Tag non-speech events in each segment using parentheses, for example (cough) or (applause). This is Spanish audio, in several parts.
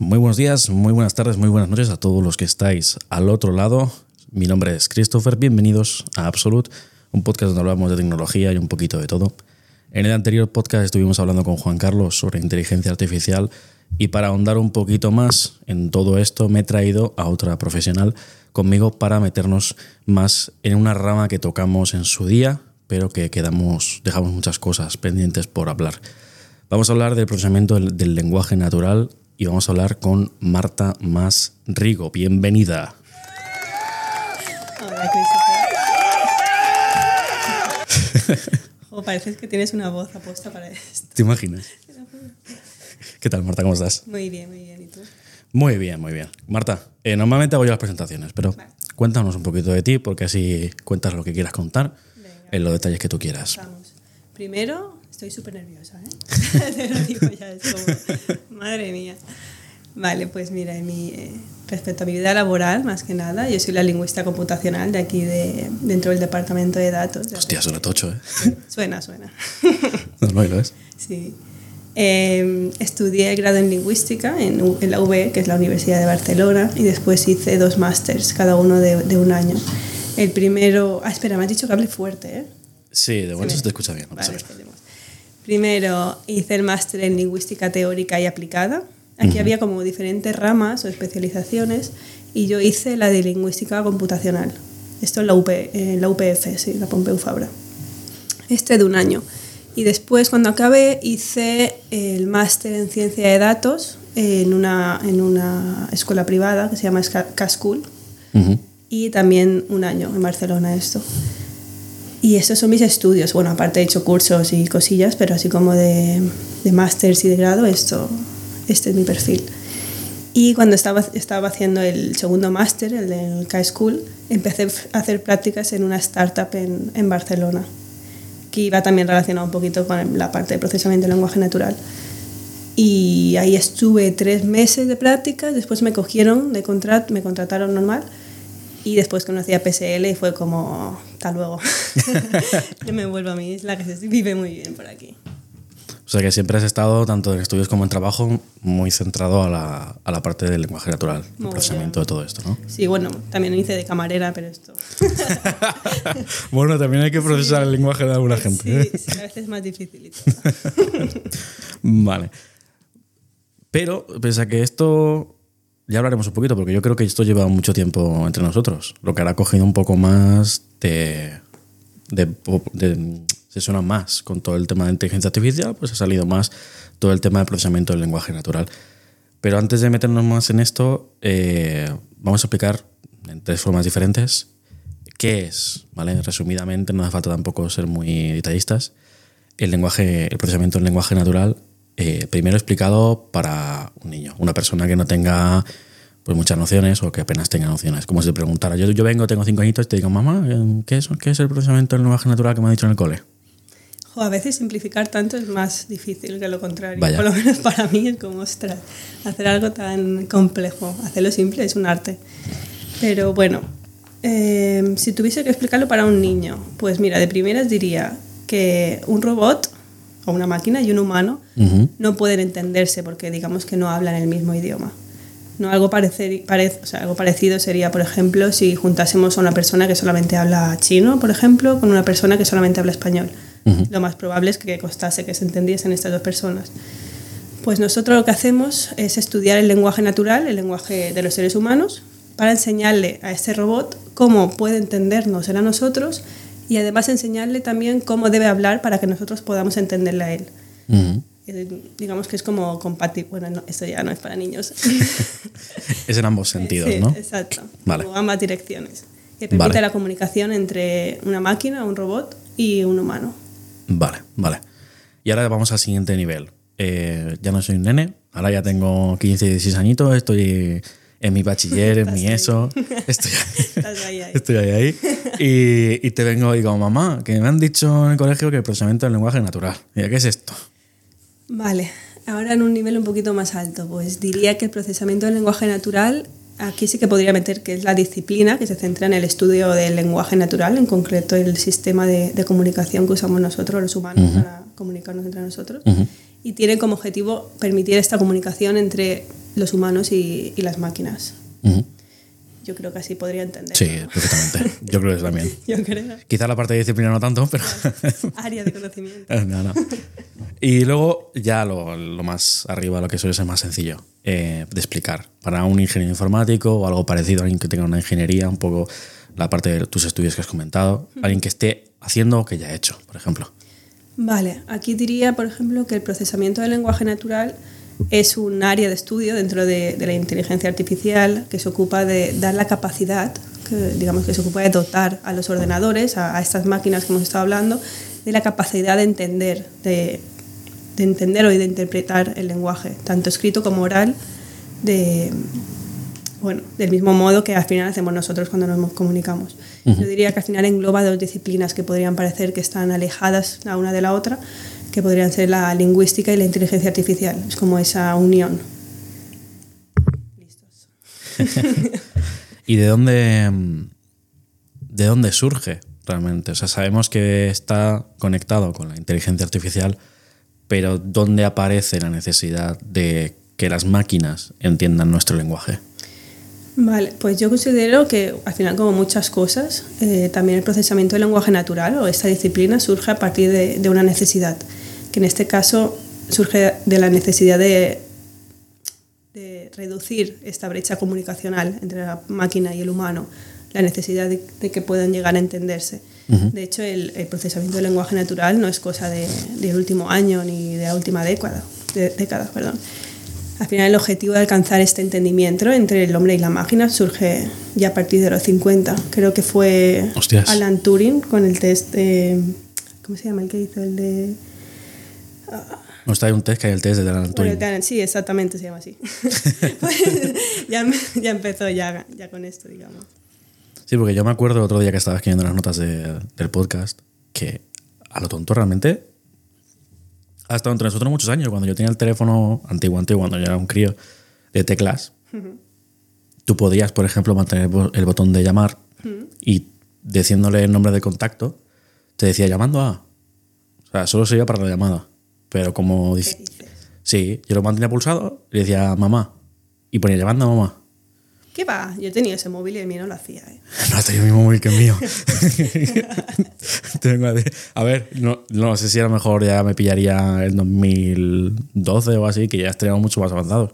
Muy buenos días, muy buenas tardes, muy buenas noches a todos los que estáis al otro lado. Mi nombre es Christopher, bienvenidos a Absolute, un podcast donde hablamos de tecnología y un poquito de todo. En el anterior podcast estuvimos hablando con Juan Carlos sobre inteligencia artificial y para ahondar un poquito más en todo esto me he traído a otra profesional conmigo para meternos más en una rama que tocamos en su día, pero que quedamos, dejamos muchas cosas pendientes por hablar. Vamos a hablar del procesamiento del, del lenguaje natural y vamos a hablar con Marta Más Rigo. Bienvenida. Hola, Christopher. oh, pareces que tienes una voz aposta para esto. ¿Te imaginas? ¿Qué tal, Marta? ¿Cómo estás? Muy bien, muy bien. ¿Y tú? Muy bien, muy bien. Marta, eh, normalmente hago yo las presentaciones, pero Vale. cuéntanos un poquito de ti, porque así cuentas lo que quieras contar Venga. en los detalles que tú quieras. Vamos. Primero, estoy súper nerviosa, ¿eh? (laughs) Te lo digo ya, es como, madre mía. Vale, pues mira, en mi, eh, respecto a mi vida laboral, más que nada, yo soy la lingüista computacional de aquí, de, dentro del departamento de datos. Hostia, suena tocho, ¿eh? (laughs) Suena, suena. (laughs) No, no, lo es. Sí. Eh, estudié grado en lingüística en, U- en la UB, que es la Universidad de Barcelona, y después hice dos másters, cada uno de, de un año. El primero... Ah, espera, me has dicho que hable fuerte, ¿eh? Sí, de momento me- se te escucha bien. Vale. Primero hice el máster en lingüística teórica y aplicada. Aquí había como diferentes ramas o especializaciones y yo hice la de lingüística computacional. Esto en la, UP, en la UPF, sí, la Pompeu Fabra. Este de un año. Y después, cuando acabé, hice el máster en ciencia de datos en una, en una escuela privada que se llama Ska- K-School Ujú. y también un año en Barcelona esto. Y estos son mis estudios. Bueno, aparte he hecho cursos y cosillas, pero así como de, de másters y de grado, esto, este es mi perfil. Y cuando estaba, estaba haciendo el segundo máster, el del K-School, empecé a hacer prácticas en una startup en, en Barcelona, que iba también relacionado un poquito con la parte de procesamiento del lenguaje natural. Y ahí estuve tres meses de prácticas, después me cogieron de contrat, me contrataron normal y después conocí a PSL y fue como, hasta luego. (laughs) (laughs) Yo me vuelvo a mi isla, que se vive muy bien por aquí. O sea que siempre has estado, tanto en estudios como en trabajo, muy centrado a la, a la parte del lenguaje natural, el Muy procesamiento de todo esto, ¿no? Sí, bueno, también hice de camarera, pero esto... (laughs) bueno, también hay que procesar el lenguaje de alguna gente. ¿eh? Sí, sí, a veces es más difícil. Vale. Pero, pese a que esto. Ya hablaremos un poquito, porque yo creo que esto lleva mucho tiempo entre nosotros. Lo que ahora ha cogido un poco más de. se suena más con todo el tema de inteligencia artificial, pues ha salido más todo el tema de procesamiento del lenguaje natural. Pero antes de meternos más en esto, eh, vamos a explicar en tres formas diferentes qué es, ¿vale? Resumidamente, no hace falta tampoco ser muy detallistas. El lenguaje, el procesamiento del lenguaje natural, eh, primero explicado para un niño, una persona que no tenga pues muchas nociones o que apenas tenga nociones. Como si te preguntara, yo, yo vengo, tengo cinco añitos y te digo, mamá, eh, ¿qué es, ¿qué es el procesamiento del lenguaje natural que me ha dicho en el cole? Jo, a veces simplificar tanto es más difícil que lo contrario. Vaya. Por lo menos para mí es como, ostras, hacer algo tan complejo. Hacerlo simple es un arte. Pero bueno, eh, si tuviese que explicarlo para un niño, pues mira, de primeras diría que un robot o una máquina y un humano no pueden entenderse porque digamos que no hablan el mismo idioma. No, algo, parecer, parec- o sea, algo parecido sería, por ejemplo, si juntásemos a una persona que solamente habla chino, por ejemplo, con una persona que solamente habla español. Lo más probable es que costase que se entendiesen estas dos personas. Pues nosotros lo que hacemos es estudiar el lenguaje natural, el lenguaje de los seres humanos, para enseñarle a este robot cómo puede entendernos a nosotros y además enseñarle también cómo debe hablar para que nosotros podamos entenderle a él. Eh, digamos que es como compatible. Bueno, no, esto ya no es para niños. (laughs) Es en ambos sentidos, Sí, ¿no? Exacto. Vale. Como ambas direcciones. Que permite Vale. la comunicación entre una máquina, un robot y un humano. Vale, vale. Y ahora vamos al siguiente nivel. Eh, ya no soy un nene, ahora ya tengo 15, 16 añitos, estoy en mi bachiller, en (laughs) mi ESO, (laughs) estoy, (laughs) ahí, ahí. estoy ahí, ahí. Y, y te vengo y digo, mamá, que me han dicho en el colegio que el procesamiento del lenguaje es natural. Yo, ¿qué es esto? Vale, ahora en un nivel un poquito más alto, pues diría que el procesamiento del lenguaje natural, aquí sí que podría meter que es la disciplina que se centra en el estudio del lenguaje natural, en concreto el sistema de, de comunicación que usamos nosotros, los humanos, para comunicarnos entre nosotros. Y tiene como objetivo permitir esta comunicación entre los humanos y, y las máquinas. Yo creo que así podría entender. Sí, perfectamente. Yo creo que también. (laughs) Yo creo. Quizá la parte de disciplina no tanto, pero... (laughs) Área de conocimiento. (laughs) no, no. Y luego ya lo, lo más arriba, lo que suele ser más sencillo eh, de explicar. Para un ingeniero informático o algo parecido, alguien que tenga una ingeniería, un poco la parte de tus estudios que has comentado, alguien que esté haciendo o que ya ha hecho, por ejemplo. Vale, aquí diría, por ejemplo, que el procesamiento del lenguaje natural es un área de estudio dentro de, de la inteligencia artificial que se ocupa de dar la capacidad, que, digamos que se ocupa de dotar a los ordenadores, a, a estas máquinas que hemos estado hablando, de la capacidad de entender, de, de entender o de interpretar el lenguaje, tanto escrito como oral, de, bueno, del mismo modo que al final hacemos nosotros cuando nos comunicamos. Yo diría que al final engloba dos disciplinas que podrían parecer que están alejadas la una de la otra, que podrían ser la lingüística y la inteligencia artificial. Es como esa unión. Listos. (laughs) ¿Y de dónde, de dónde surge realmente? O sea, sabemos que está conectado con la inteligencia artificial, pero ¿dónde aparece la necesidad de que las máquinas entiendan nuestro lenguaje? Vale, pues yo considero que al final, como muchas cosas, eh, también el procesamiento del lenguaje natural o esta disciplina surge a partir de, de, una necesidad, que en este caso surge de la necesidad de, de, reducir esta brecha comunicacional entre la máquina y el humano, la necesidad de, de que puedan llegar a entenderse. Uh -huh. De hecho, el, el, procesamiento del lenguaje natural no es cosa del último año ni de la última década, década perdón. Al final el objetivo de alcanzar este entendimiento entre el hombre y la máquina surge ya a partir de los 50. Creo que fue Hostias. Alan Turing con el test de... ¿Cómo se llama el que hizo? El de... No está hay un test que hay el test de Alan Turing. Bueno, el sí, exactamente se llama así. (laughs) pues ya, ya, empezó ya, ya con esto, digamos. Sí, porque yo me acuerdo otro día que estaba escribiendo las notas de, del podcast que a lo tonto realmente ha estado entre nosotros muchos años. Cuando yo tenía el teléfono antiguo, antiguo, cuando yo era un crío, de teclas, uh -huh. tú podías, por ejemplo, mantener el botón de llamar uh -huh. y diciéndole el nombre de contacto, te decía llamando a. O sea, solo sería para la llamada. Pero como dice. Sí, yo lo mantenía pulsado y le decía mamá. Y ponía llamando a mamá. ¿Qué va? Yo tenía ese móvil y el mío no lo hacía. ¿eh? (laughs) No tenido el mismo móvil que el mío. (laughs) a ver, no, no, sé si a lo mejor ya me pillaría en 2012 o así, que ya estaríamos mucho más avanzados.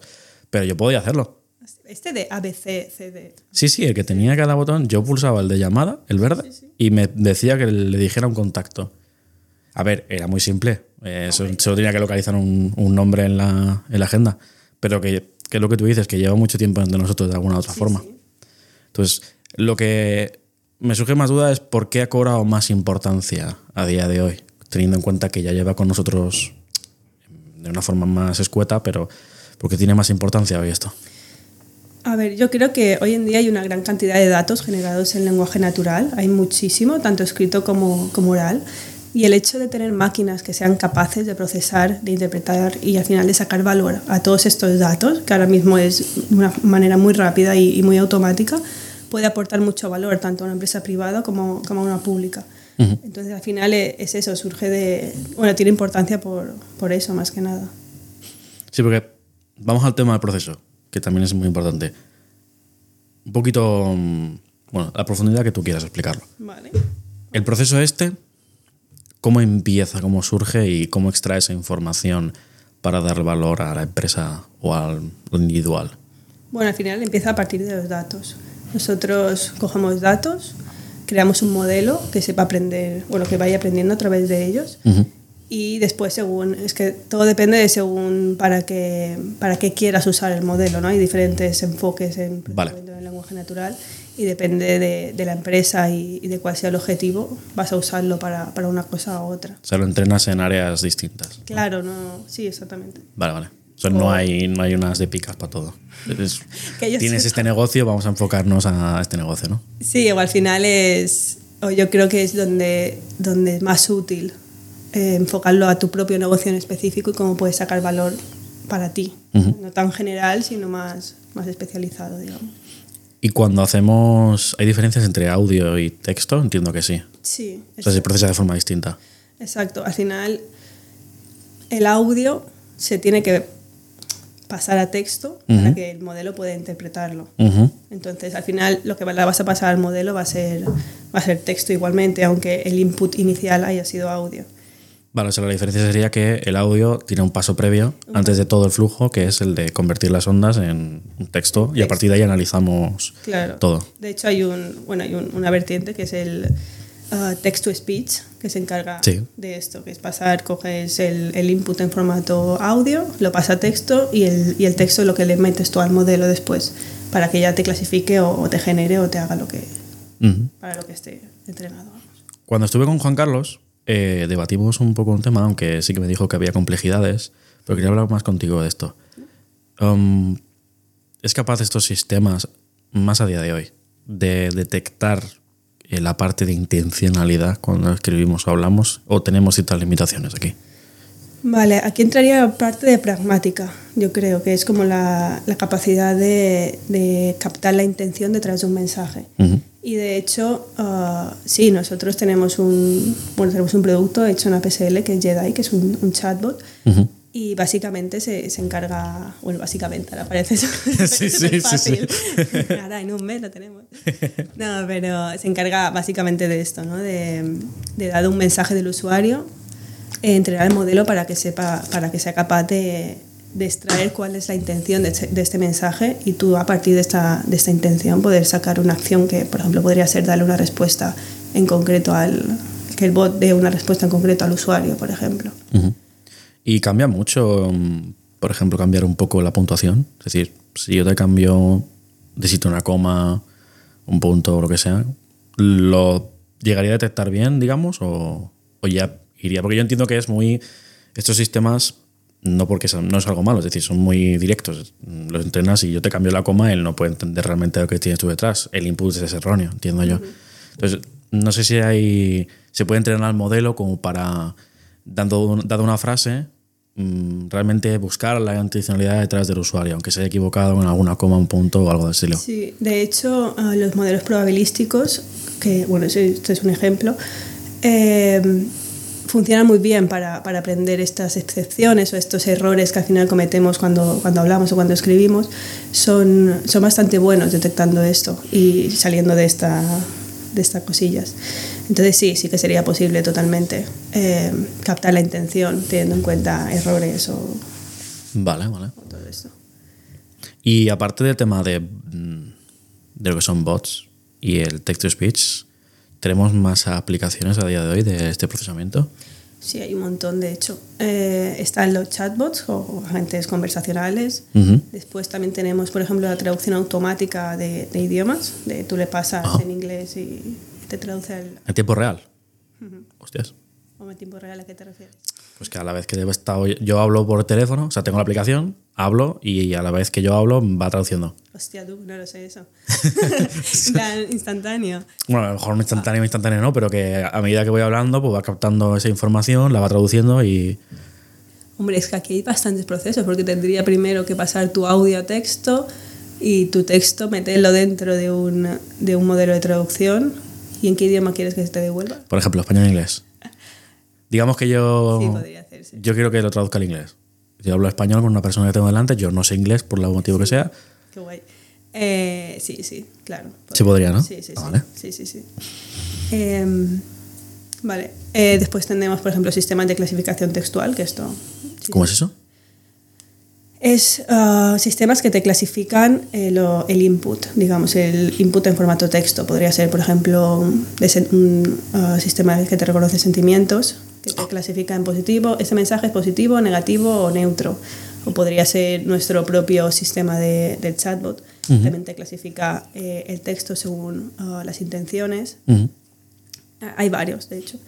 Pero yo podía hacerlo. Este de ABC, CD. Sí, sí, el que tenía cada botón, yo pulsaba el de llamada, el verde, sí, sí. y me decía que le dijera un contacto. A ver, era muy simple. Eh, solo, solo tenía que localizar un, un nombre en la, en la, agenda. Pero que, que, es lo que tú dices, que lleva mucho tiempo entre nosotros de alguna u otra sí, forma. Entonces, lo que me surge más duda es por qué ha cobrado más importancia a día de hoy, teniendo en cuenta que ya lleva con nosotros de una forma más escueta, pero ¿por qué tiene más importancia hoy esto? A ver, yo creo que hoy en día hay una gran cantidad de datos generados en lenguaje natural, hay muchísimo, tanto escrito como, como oral, y el hecho de tener máquinas que sean capaces de procesar, de interpretar y al final de sacar valor a todos estos datos, que ahora mismo es de una manera muy rápida y, y muy automática, puede aportar mucho valor tanto a una empresa privada como, como a una pública. Uh -huh. Entonces, al final es eso, surge de. Bueno, tiene importancia por, por eso, más que nada. Sí, porque vamos al tema del proceso, que también es muy importante. Un poquito. Bueno, la profundidad que tú quieras explicarlo. Vale. El proceso este, ¿cómo empieza, cómo surge y cómo extrae esa información para dar valor a la empresa o al individual? Bueno, al final empieza a partir de los datos. Nosotros cogemos datos, creamos un modelo que sepa aprender, bueno, que vaya aprendiendo a través de ellos. Uh -huh. Y después, según, es que todo depende de según para qué, para qué quieras usar el modelo, ¿no? Hay diferentes enfoques en vale. el lenguaje natural y depende de, de la empresa y, y, de cuál sea el objetivo, vas a usarlo para, para, una cosa u otra. O sea, lo entrenas en áreas distintas. Claro, no, sí, exactamente. Vale, vale. O sea, no hay, no hay unas de picas para todo. Es, (laughs) tienes sepa. este negocio, vamos a enfocarnos a este negocio, ¿no? Sí, o al final es, o yo creo que es donde, donde es más útil eh, enfocarlo a tu propio negocio en específico y cómo puedes sacar valor para ti. Uh -huh. No tan general, sino más, más especializado, digamos. Y cuando hacemos. ¿Hay diferencias entre audio y texto? Entiendo que sí. Sí. O sea, se procesa de forma distinta. Exacto. Al final, el audio se tiene que pasar a texto para que el modelo pueda interpretarlo. Entonces, al final, lo que le vas a pasar al modelo va a ser, va a ser texto igualmente, aunque el input inicial haya sido audio. Vale, o sea, la diferencia sería que el audio tiene un paso previo antes de todo el flujo, que es el de convertir las ondas en un texto y a partir de ahí analizamos Claro. todo. De hecho, hay, un, bueno, hay un- una vertiente que es el uh, text-to-speech, que se encarga Sí. de esto, que es pasar, coges el, el input en formato audio, lo pasa a texto y el, y el texto es lo que le metes tú al modelo después, para que ya te clasifique o, o te genere o te haga lo que, para lo que esté entrenado. Cuando estuve con Juan Carlos, eh, debatimos un poco un tema, aunque sí que me dijo que había complejidades, pero quería hablar más contigo de esto. Um, ¿Es capaz estos sistemas, más a día de hoy, de detectar eh, la parte de intencionalidad cuando escribimos o hablamos? ¿O tenemos ciertas limitaciones aquí? Vale, aquí entraría parte de pragmática, yo creo, que es como la, la capacidad de, de captar la intención detrás de un mensaje. Ujú. Y de hecho, ah, sí, nosotros tenemos un, bueno, tenemos un producto hecho en APSL que es Jedi, que es un, un chatbot. Ujú. Y básicamente se, se encarga, bueno, básicamente ahora parece eso. (laughs) Sí, sí, sí. (laughs) Ahora en un mes lo tenemos. (laughs) No, pero se encarga básicamente de esto, ¿no? De, de dar un mensaje del usuario, entrenar el modelo para que sepa, para que sea capaz de, de extraer cuál es la intención de este, de este mensaje y tú a partir de esta, de esta intención poder sacar una acción que, por ejemplo, podría ser darle una respuesta en concreto al que el bot dé una respuesta en concreto al usuario, por ejemplo. Y cambia mucho, mm, por ejemplo, cambiar un poco la puntuación. Es decir, si yo te cambio de sitio una coma, un punto o lo que sea, ¿lo llegaría a detectar bien, digamos? O, o ya iría. Porque yo entiendo que es muy. Estos sistemas, no porque no es algo malo, es decir, son muy directos. Los entrenas y yo te cambio la coma, él no puede entender realmente lo que tienes tú detrás. El input es erróneo, entiendo yo. Entonces, no sé si hay. Se puede entrenar el modelo como para, dando, dado una frase, mm, realmente buscar la intencionalidad detrás del usuario, aunque se haya equivocado en alguna coma, un punto o algo de estilo. Sí, de hecho, los modelos probabilísticos, que bueno, este es un ejemplo, eh, funcionan muy bien para, para aprender estas excepciones o estos errores que al final cometemos cuando, cuando hablamos o cuando escribimos. Son, son bastante buenos detectando esto y saliendo de, esta, de estas cosillas. Entonces sí, sí que sería posible totalmente eh, captar la intención teniendo en cuenta errores o, Vale, vale. o todo esto. Y aparte del tema de, mm, de lo que son bots y el text-to-speech, ¿tenemos más aplicaciones a día de hoy de este procesamiento? Sí, hay un montón, de hecho. Eh, están los chatbots o agentes conversacionales. Después también tenemos, por ejemplo, la traducción automática de, de idiomas. De, tú le pasas Ah. en inglés y te traduce al En tiempo real. Hostias. o en tiempo real. ¿A qué te refieres? Pues que a la vez que he estado- yo hablo por teléfono, o sea, tengo la aplicación, hablo y a la vez que yo hablo va traduciendo. Hostia, tú, no lo sé eso. (laughs) (laughs) Plan, instantáneo. Bueno, a lo mejor instantáneo, instantáneo no, pero que a medida que voy hablando, pues va captando esa información, la va traduciendo y. Hombre, es que aquí hay bastantes procesos, porque tendría primero que pasar tu audio a texto y tu texto meterlo dentro de un, de un modelo de traducción. ¿Y en qué idioma quieres que se te devuelva? Por ejemplo, español e inglés. Digamos que yo. Sí, podría hacerse. Yo quiero que lo traduzca al inglés. Yo hablo español con una persona que tengo delante, yo no sé inglés por el motivo que sea. Qué guay. Eh, sí, sí, claro. Sí podría, ¿no? Sí, sí, sí. Ah, vale. sí, sí, sí. Em, vale. Eh, después tenemos, por ejemplo, sistemas de clasificación textual, que esto... sí, ¿Cómo es eso? Es ah, sistemas que te clasifican eh, lo- el input, digamos, el input en formato texto. Podría ser, por ejemplo, un, ah, sistema que te reconoce sentimientos, que te clasifica en positivo. Este mensaje es positivo, negativo o neutro. O podría ser nuestro propio sistema de, del chatbot. También te clasifica eh, el texto según ah, las intenciones. Ujú. Ah, Hay varios, de hecho.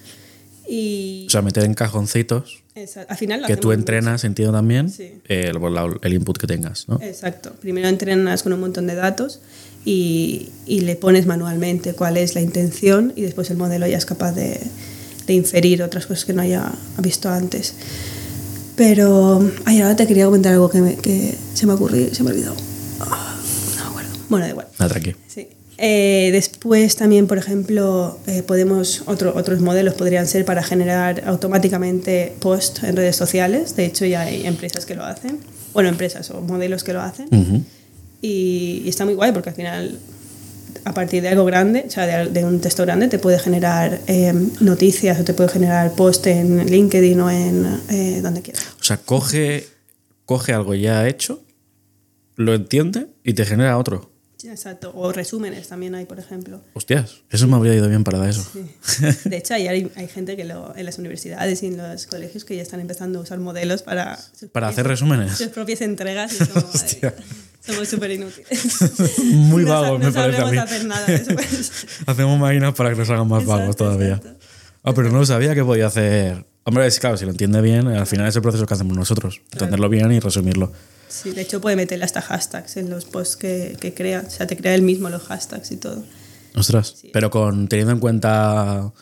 Y O sea, meter en cajoncitos esa- al final que tú entrenas, entiendo también, Sí. eh, el, el input que tengas, ¿no? Exacto. Primero entrenas con un montón de datos y, y le pones manualmente cuál es la intención y después el modelo ya es capaz de, de inferir otras cosas que no haya visto antes. Pero, ay, ahora te quería comentar algo que, me- que se me ocurrió, se me olvidó. Ah, no me acuerdo. Bueno, da igual. Tranqui. Sí. Eh, después también, por ejemplo, eh, podemos otro- otros modelos podrían ser para generar automáticamente post en redes sociales. De hecho, ya hay empresas que lo hacen. bueno, empresas o modelos que lo hacen. Y, y está muy guay porque al final, a partir de algo grande, o sea, de, de un texto grande, te puede generar eh, noticias o te puede generar post en LinkedIn o en eh, donde quieras. O sea, coge, coge algo ya hecho, lo entiende y te genera otro. Exacto. O resúmenes también hay, por ejemplo. Hostias, eso me habría ido bien para eso. Sí. De hecho, hay, hay gente que lo, en las universidades y en los colegios que ya están empezando a usar modelos para, Para propias- hacer resúmenes. sus propias entregas y. (laughs) "Ay, somos súper inútiles. (laughs) Muy No vago, sa- me no parece a sabemos mí. hacer nada después. (laughs) Hacemos máquinas para que nos hagan más vagos todavía. exacto. Ah, pero no sabía que podía hacer. Hombre, es claro, si lo entiende bien, al final es el proceso que hacemos nosotros. Entenderlo bien y resumirlo. Sí, de hecho puede meterle hasta hashtags en los posts que, que crea. O sea, te crea él mismo los hashtags y todo. Ostras. Pero con teniendo en cuenta.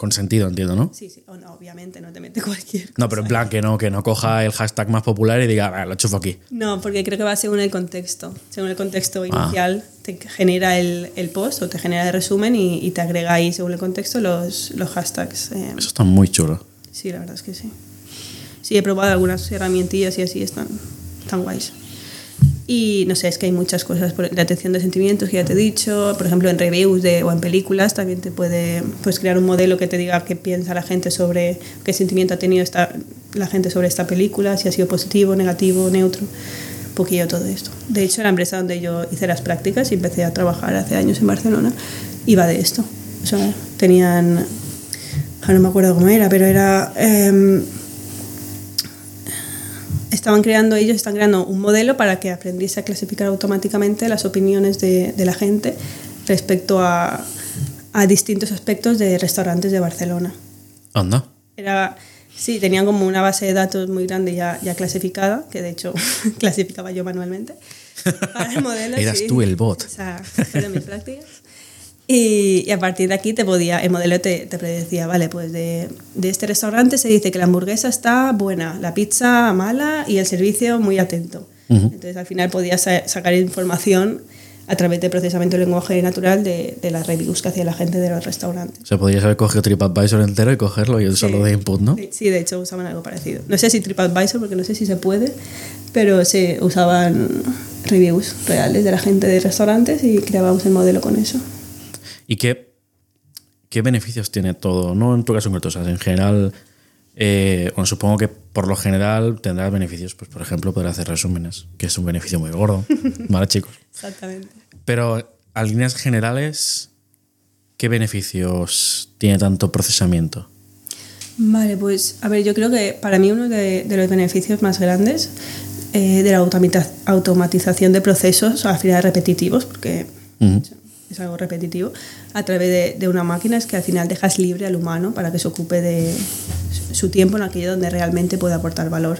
Con sentido, entiendo, ¿no? Sí, sí. O no, obviamente no te mete (laughs) cualquier cosa. No, pero en plan que no, que no coja el hashtag más popular y diga, "Ah, lo chufo aquí. No, porque creo que va según el contexto. Según el Ah. contexto inicial, te genera el, el post o te genera el resumen y, y te agrega ahí, según el contexto, los, los hashtags. eh, Eso está muy chulo. sí, la verdad es que sí. Sí, he probado algunas herramientillas y así están, están guays. Y no sé, es que hay muchas cosas. Por, la atención de sentimientos, que ya te he dicho. Por ejemplo, en reviews de, o en películas también te puede pues, crear un modelo que te diga qué piensa la gente sobre, qué sentimiento ha tenido esta, la gente sobre esta película, si ha sido positivo, negativo, neutro. Un poquillo todo esto. De hecho, la empresa donde yo hice las prácticas y empecé a trabajar hace años en Barcelona, iba de esto. O sea, tenían. no me acuerdo cómo era, pero era. em, estaban creando ellos están creando un modelo para que aprendiese a clasificar automáticamente las opiniones de, de la gente respecto a, a distintos aspectos de restaurantes de Barcelona. Anda. Era, sí, tenían como una base de datos muy grande ya, ya clasificada, que de hecho (laughs) clasificaba yo manualmente. (laughs) Para el modelo, Eras sí. tú el bot. O sea, fueron mis prácticas. Y, y a partir de aquí te podía, el modelo te, te predecía, vale, pues de, de este restaurante se dice que la hamburguesa está buena, la pizza mala y el servicio muy atento. Entonces al final podías sa- sacar información a través de procesamiento de lenguaje natural de, de las reviews que hacía la gente de los restaurantes. O sea, podrías haber cogido TripAdvisor entero y cogerlo y usarlo de input, ¿no? Sí, de hecho usaban algo parecido. No sé si TripAdvisor, porque no sé si se puede, pero se usaban reviews reales de la gente de restaurantes y creábamos el modelo con eso. ¿Y qué, qué beneficios tiene todo? No en tu caso en concreto, o sea, en general, eh, bueno, supongo que por lo general tendrá beneficios, pues por ejemplo, poder hacer resúmenes, que es un beneficio muy gordo, (laughs) ¿vale, chicos? Exactamente. Pero a líneas generales, ¿qué beneficios tiene tanto procesamiento? Vale, pues a ver, yo creo que para mí uno de, de los beneficios más grandes eh, de la automatización de procesos, al final repetitivos, porque. Es algo repetitivo, a través de, de una máquina es que al final dejas libre al humano para que se ocupe de su- tiempo en aquello donde realmente puede aportar valor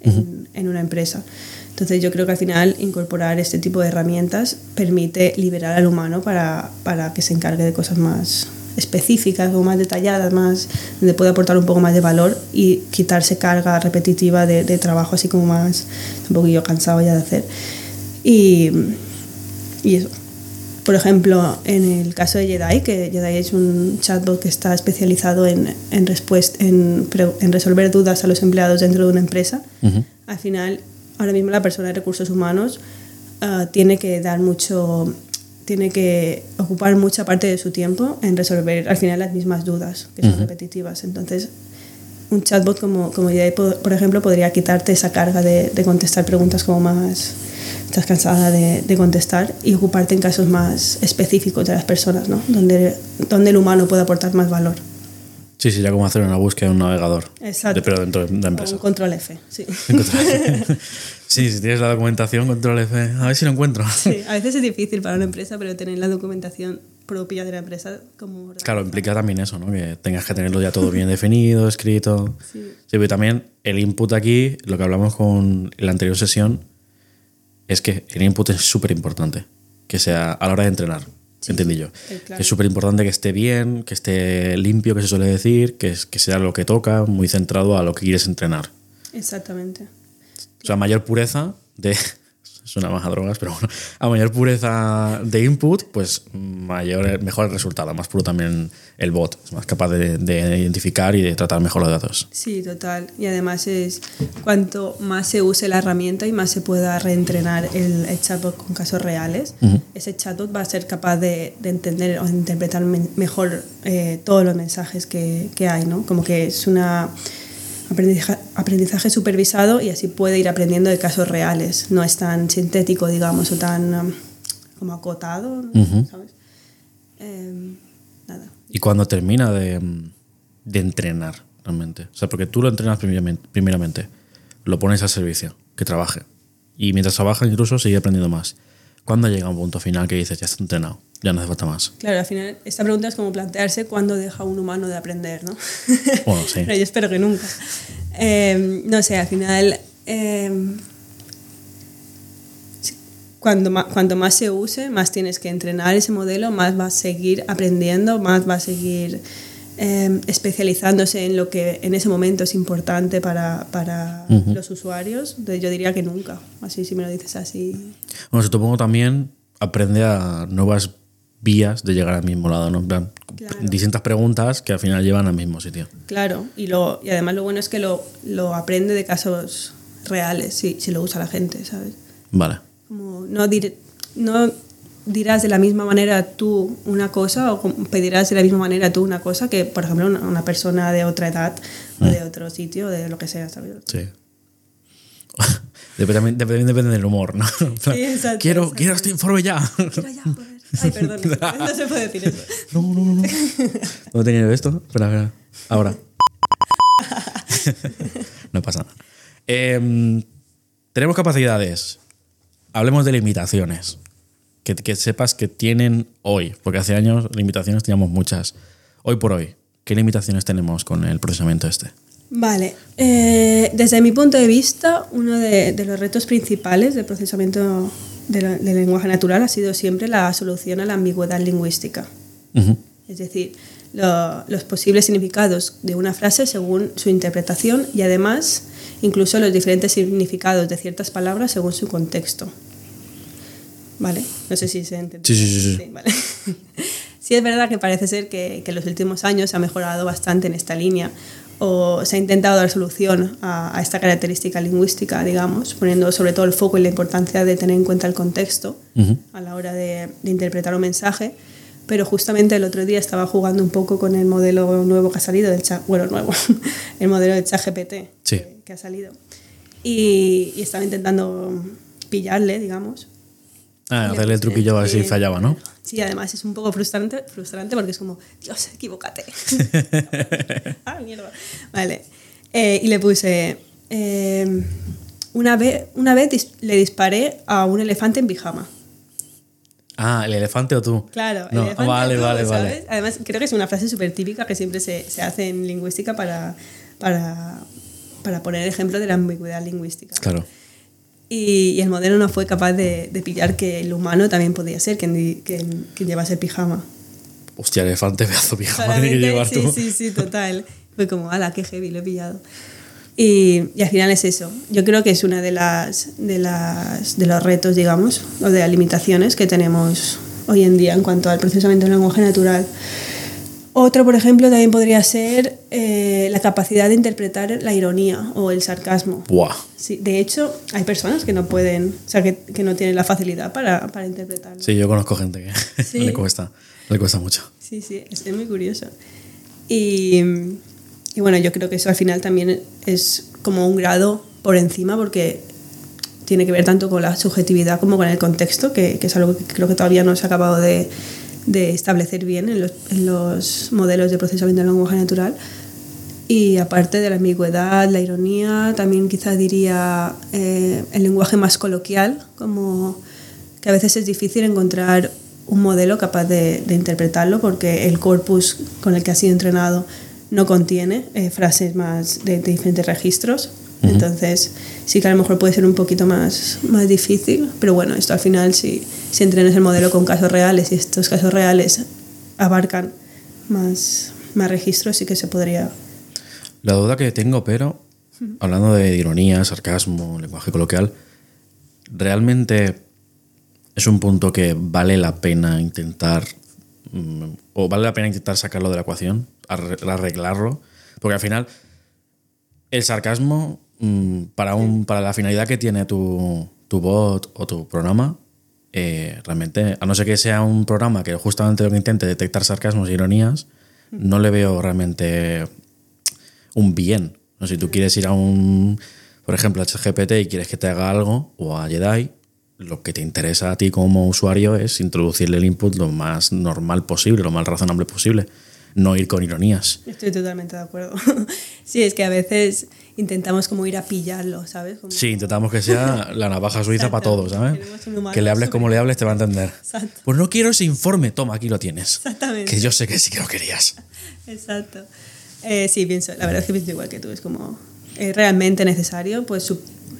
en, en una empresa. Entonces yo creo que al final incorporar este tipo de herramientas permite liberar al humano para, para que se encargue de cosas más específicas o más detalladas, más donde pueda aportar un poco más de valor y quitarse carga repetitiva de, de trabajo así como más un poquillo cansado ya de hacer. Y, y eso. Por ejemplo, en el caso de Jedi, que Jedi es un chatbot que está especializado en, en, en, en resolver dudas a los empleados dentro de una empresa, al final, ahora mismo la persona de recursos humanos ah, tiene que dar mucho, tiene que ocupar mucha parte de su tiempo en resolver al final las mismas dudas, que son repetitivas. Entonces, un chatbot como, como po- por ejemplo, podría quitarte esa carga de, de contestar preguntas como más estás cansada de, de contestar y ocuparte en casos más específicos de las personas, ¿no? donde, donde el humano puede aportar más valor. Sí, sí, ya como hacer una búsqueda en un navegador. Exacto. De- pero dentro de la O empresa. un control F, sí. (laughs) sí, si tienes la documentación, control F. A ver si lo encuentro. Sí, a veces es difícil para una empresa, pero tener la documentación propia de la empresa como... Claro, implica también eso, ¿no? Que tengas que tenerlo ya todo bien definido, escrito. Sí. Sí, pero también el input aquí, lo que hablamos con la anterior sesión, es que el input es súper importante. Que sea a la hora de entrenar, entendí yo. claro. Es súper importante que esté bien, que esté limpio, que se suele decir, que, es- que sea lo que toca, muy centrado a lo que quieres entrenar. Exactamente. O sea, mayor pureza de suena más a drogas, pero bueno, a mayor pureza de input, pues mayor, mejor el resultado, más puro también el bot, es más capaz de, de identificar y de tratar mejor los datos. Sí, total. Y además es cuanto más se use la herramienta y más se pueda reentrenar el, el chatbot con casos reales, ese chatbot va a ser capaz de, de entender o de interpretar me- mejor eh, todos los mensajes que, que hay, ¿no? Como que es una aprendizaje, aprendizaje supervisado y así puede ir aprendiendo de casos reales. No es tan sintético, digamos, o tan um, como acotado, ¿no? Ujú. ¿sabes? Em, nada. Y cuando termina de, de entrenar realmente, o sea, porque tú lo entrenas primeramente, primeramente, lo pones al servicio, que trabaje. Y mientras trabaja incluso sigue aprendiendo más. ¿Cuándo llega un punto final que dices, ya está entrenado, ya no hace falta más? Claro, al final esta pregunta es como plantearse cuándo deja un humano de aprender, ¿no? (laughs) Bueno, sí. (laughs) Pero yo espero que nunca. Eh, no sé, al final, eh, cuando ma- cuanto más se use, más tienes que entrenar ese modelo, más va a seguir aprendiendo, más va a seguir eh, especializándose en lo que en ese momento es importante para, para Ujú. los usuarios. Entonces yo diría que nunca, así si me lo dices así. Bueno, supongo también aprende a nuevas vías de llegar al mismo lado, ¿no? En plan, Claro. Distintas preguntas que al final llevan al mismo sitio. Claro, y, lo, y además lo bueno es que lo, lo aprende de casos reales, si, si lo usa la gente, ¿sabes? Vale. Como no, dir- no dirás de la misma manera tú una cosa o pedirás de la misma manera tú una cosa que, por ejemplo, una, una persona de otra edad o de otro sitio, de lo que sea, ¿sabes? Sí. (laughs) Depende, también- depende, depende del humor, ¿no? (laughs) Sí, exacto, quiero, exacto. quiero este informe ya. Mira ya, joder. Ay, perdón, (laughs) no se puede decir eso. No, no, no, no. ¿Dónde tenía yo esto? Espera, espera. Ahora. no pasa nada. Em, tenemos capacidades. Hablemos de limitaciones. Que, que sepas que tienen hoy. Porque hace años limitaciones teníamos muchas. Hoy por hoy, ¿qué limitaciones tenemos con el procesamiento este? Vale, eh, desde mi punto de vista, uno de, de los retos principales del procesamiento de del lenguaje natural ha sido siempre la solución a la ambigüedad lingüística. Es decir, lo- los posibles significados de una frase según su interpretación y además incluso los diferentes significados de ciertas palabras según su contexto. ¿Vale? No sé si se entiende. Sí, sí, sí, sí. vale. (laughs) sí, es verdad que parece ser que, que en los últimos años se ha mejorado bastante en esta línea o se ha intentado dar solución a, a esta característica lingüística, digamos, poniendo sobre todo el foco en la importancia de tener en cuenta el contexto Ujú. a la hora de, de interpretar un mensaje. Pero justamente el otro día estaba jugando un poco con el modelo nuevo que ha salido del chat, bueno, nuevo, (laughs) el modelo de ChatGPT Sí. que, que ha salido. Y, y estaba intentando pillarle, digamos. Ah, hacerle el truquillo a ver si fallaba, ¿no? Sí, además es un poco frustrante, frustrante porque es como, Dios, equivócate. (laughs) ah, mierda. Vale. Eh, y le puse, eh, una vez, una vez dis- le disparé a un elefante en pijama. Ah, ¿el elefante o tú? Claro, el No, elefante vale, azul, vale, ¿sabes? vale. Además, creo que es una frase súper típica que siempre se, se hace en lingüística para, para, para poner ejemplo de la ambigüedad lingüística. Claro. Y, y el modelo no fue capaz de, de pillar que el humano también podía ser quien, quien, quien llevase el pijama. Hostia, elefante, pedazo de pijama tiene que llevar sí, tú. sí, sí, (laughs) total. Fue como, ala, qué heavy, lo he pillado. Y, y al final es eso. Yo creo que es una de las, de las de los retos, digamos, o de las limitaciones que tenemos hoy en día en cuanto al procesamiento del lenguaje natural. Otro, por ejemplo, también podría ser eh, la capacidad de interpretar la ironía o el sarcasmo. Buah. Sí, de hecho, hay personas que no pueden, o sea, que, que no tienen la facilidad para, para interpretarlo. Sí, yo conozco gente que (laughs) Sí. le cuesta. Le cuesta mucho. Sí, sí, es, muy curioso. Y, y bueno, yo creo que eso al final también es como un grado por encima porque tiene que ver tanto con la subjetividad como con el contexto, que, que es algo que creo que todavía no se ha acabado de, de establecer bien en los, en los modelos de procesamiento del lenguaje natural. Y aparte de la ambigüedad, la ironía, también quizá diría eh, el lenguaje más coloquial, como que a veces es difícil encontrar un modelo capaz de, de interpretarlo porque el corpus con el que ha sido entrenado no contiene eh, frases más de, de diferentes registros. Entonces sí que a lo mejor puede ser un poquito más, más difícil, pero bueno, esto al final si, si entrenas el modelo con casos reales y estos casos reales abarcan más, más registros, sí que se podría. La duda que tengo, pero hablando de ironía, sarcasmo, lenguaje coloquial, realmente es un punto que vale la pena intentar, mm, o vale la pena intentar sacarlo de la ecuación, arre- arreglarlo, porque al final el sarcasmo, mm, para, un, para la finalidad que tiene tu, tu bot o tu programa, eh, realmente, a no ser que sea un programa que justamente lo que intente detectar sarcasmos e ironías, no le veo realmente un bien. Si tú quieres ir a un, por ejemplo, a ChatGPT y quieres que te haga algo, o a Jedi, lo que te interesa a ti como usuario es introducirle el input lo más normal posible, lo más razonable posible, no ir con ironías. Estoy totalmente de acuerdo. (laughs) sí, es que a veces intentamos como ir a pillarlo, ¿sabes? Como- Sí, intentamos que sea (laughs) la navaja suiza para todos, ¿sabes? Que le hables como le hables, te va a entender. Exacto. Pues no quiero ese informe, toma, aquí lo tienes. Exactamente. Que yo sé que sí que lo querías. (laughs) Exacto. Eh, sí, pienso, la verdad es que pienso igual que tú, es como es realmente necesario, pues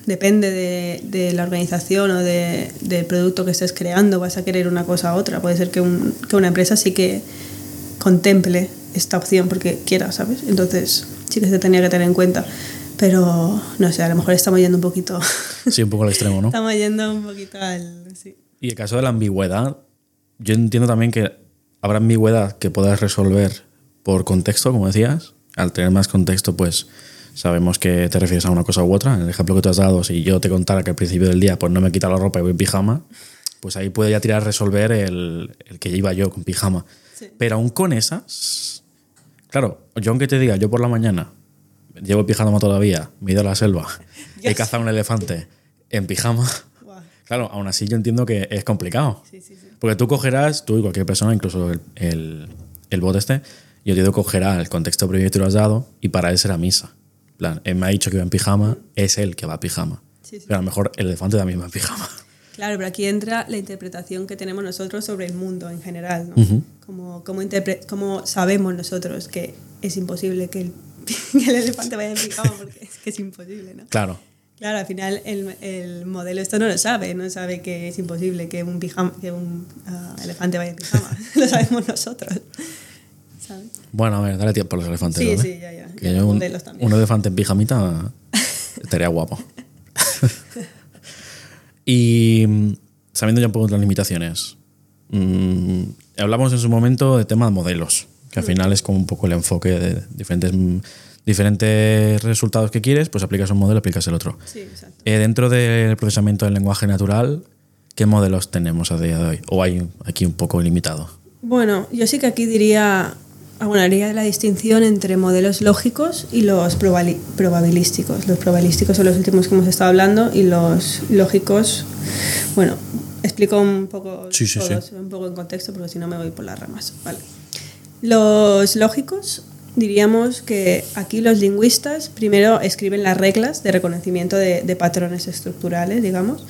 depende de, de la organización o de- del producto que estés creando, vas a querer una cosa u otra. Puede ser que, un- que una empresa sí que contemple esta opción porque quiera, ¿sabes? Entonces sí que se tenía que tener en cuenta. Pero no sé, a lo mejor estamos yendo un poquito. (laughs) Sí, un poco al extremo, ¿no? estamos yendo un poquito al. Sí. Y el caso de la ambigüedad, yo entiendo también que habrá ambigüedad que puedas resolver por contexto, como decías. Al tener más contexto, pues sabemos que te refieres a una cosa u otra. En el ejemplo que tú has dado, si yo te contara que al principio del día pues no me quita la ropa y voy en pijama, pues ahí puede ya tirar a resolver el, el que iba yo con pijama. Sí. Pero aún con esas, claro, yo aunque te diga, yo por la mañana llevo pijama todavía, me he ido a la selva, (laughs) he cazado un elefante en pijama. Claro, aún así yo entiendo que es complicado. Sí, sí. Porque tú cogerás, tú y cualquier persona, incluso el, el, el bot este, yo te digo, cogerá el contexto previo que tú le has dado y para él será misa. En plan, él me ha dicho que va en pijama, es él que va a pijama. Pero a lo mejor el elefante también va en pijama. Claro, pero aquí entra la interpretación que tenemos nosotros sobre el mundo en general, ¿no? Como, como, como sabemos nosotros que es imposible que el, (laughs) que el elefante vaya pijama (laughs) porque es que es imposible, ¿no? Claro. Claro, al final el, el modelo esto no lo sabe, no sabe que es imposible que un, pijama, que un ah, elefante vaya en pijama, (laughs) lo sabemos nosotros, ¿sabes? Bueno, a ver, dale tiempo a los elefantes. Sí, ¿vale? sí, ya, ya. Que Y a yo los un, modelos también. un elefante en pijamita estaría guapo. Y mm, sabiendo ya un poco las limitaciones, mm, hablamos en su momento de tema de modelos, que al Mm. final es como un poco el enfoque de diferentes, diferentes resultados que quieres, pues aplicas un modelo, aplicas el otro. Sí, exacto. Eh, dentro del procesamiento del lenguaje natural, ¿qué modelos tenemos a día de hoy? ¿O hay aquí un poco limitado? Bueno, yo sí que aquí diría, bueno, haría la distinción entre modelos lógicos y los probabilísticos. Los probabilísticos son los últimos que hemos estado hablando y los lógicos, bueno, explico un poco Sí, sí, sí. todos, un poco en contexto porque si no me voy por las ramas. Vale. Los lógicos diríamos que aquí los lingüistas primero escriben las reglas de reconocimiento de, de patrones estructurales, digamos,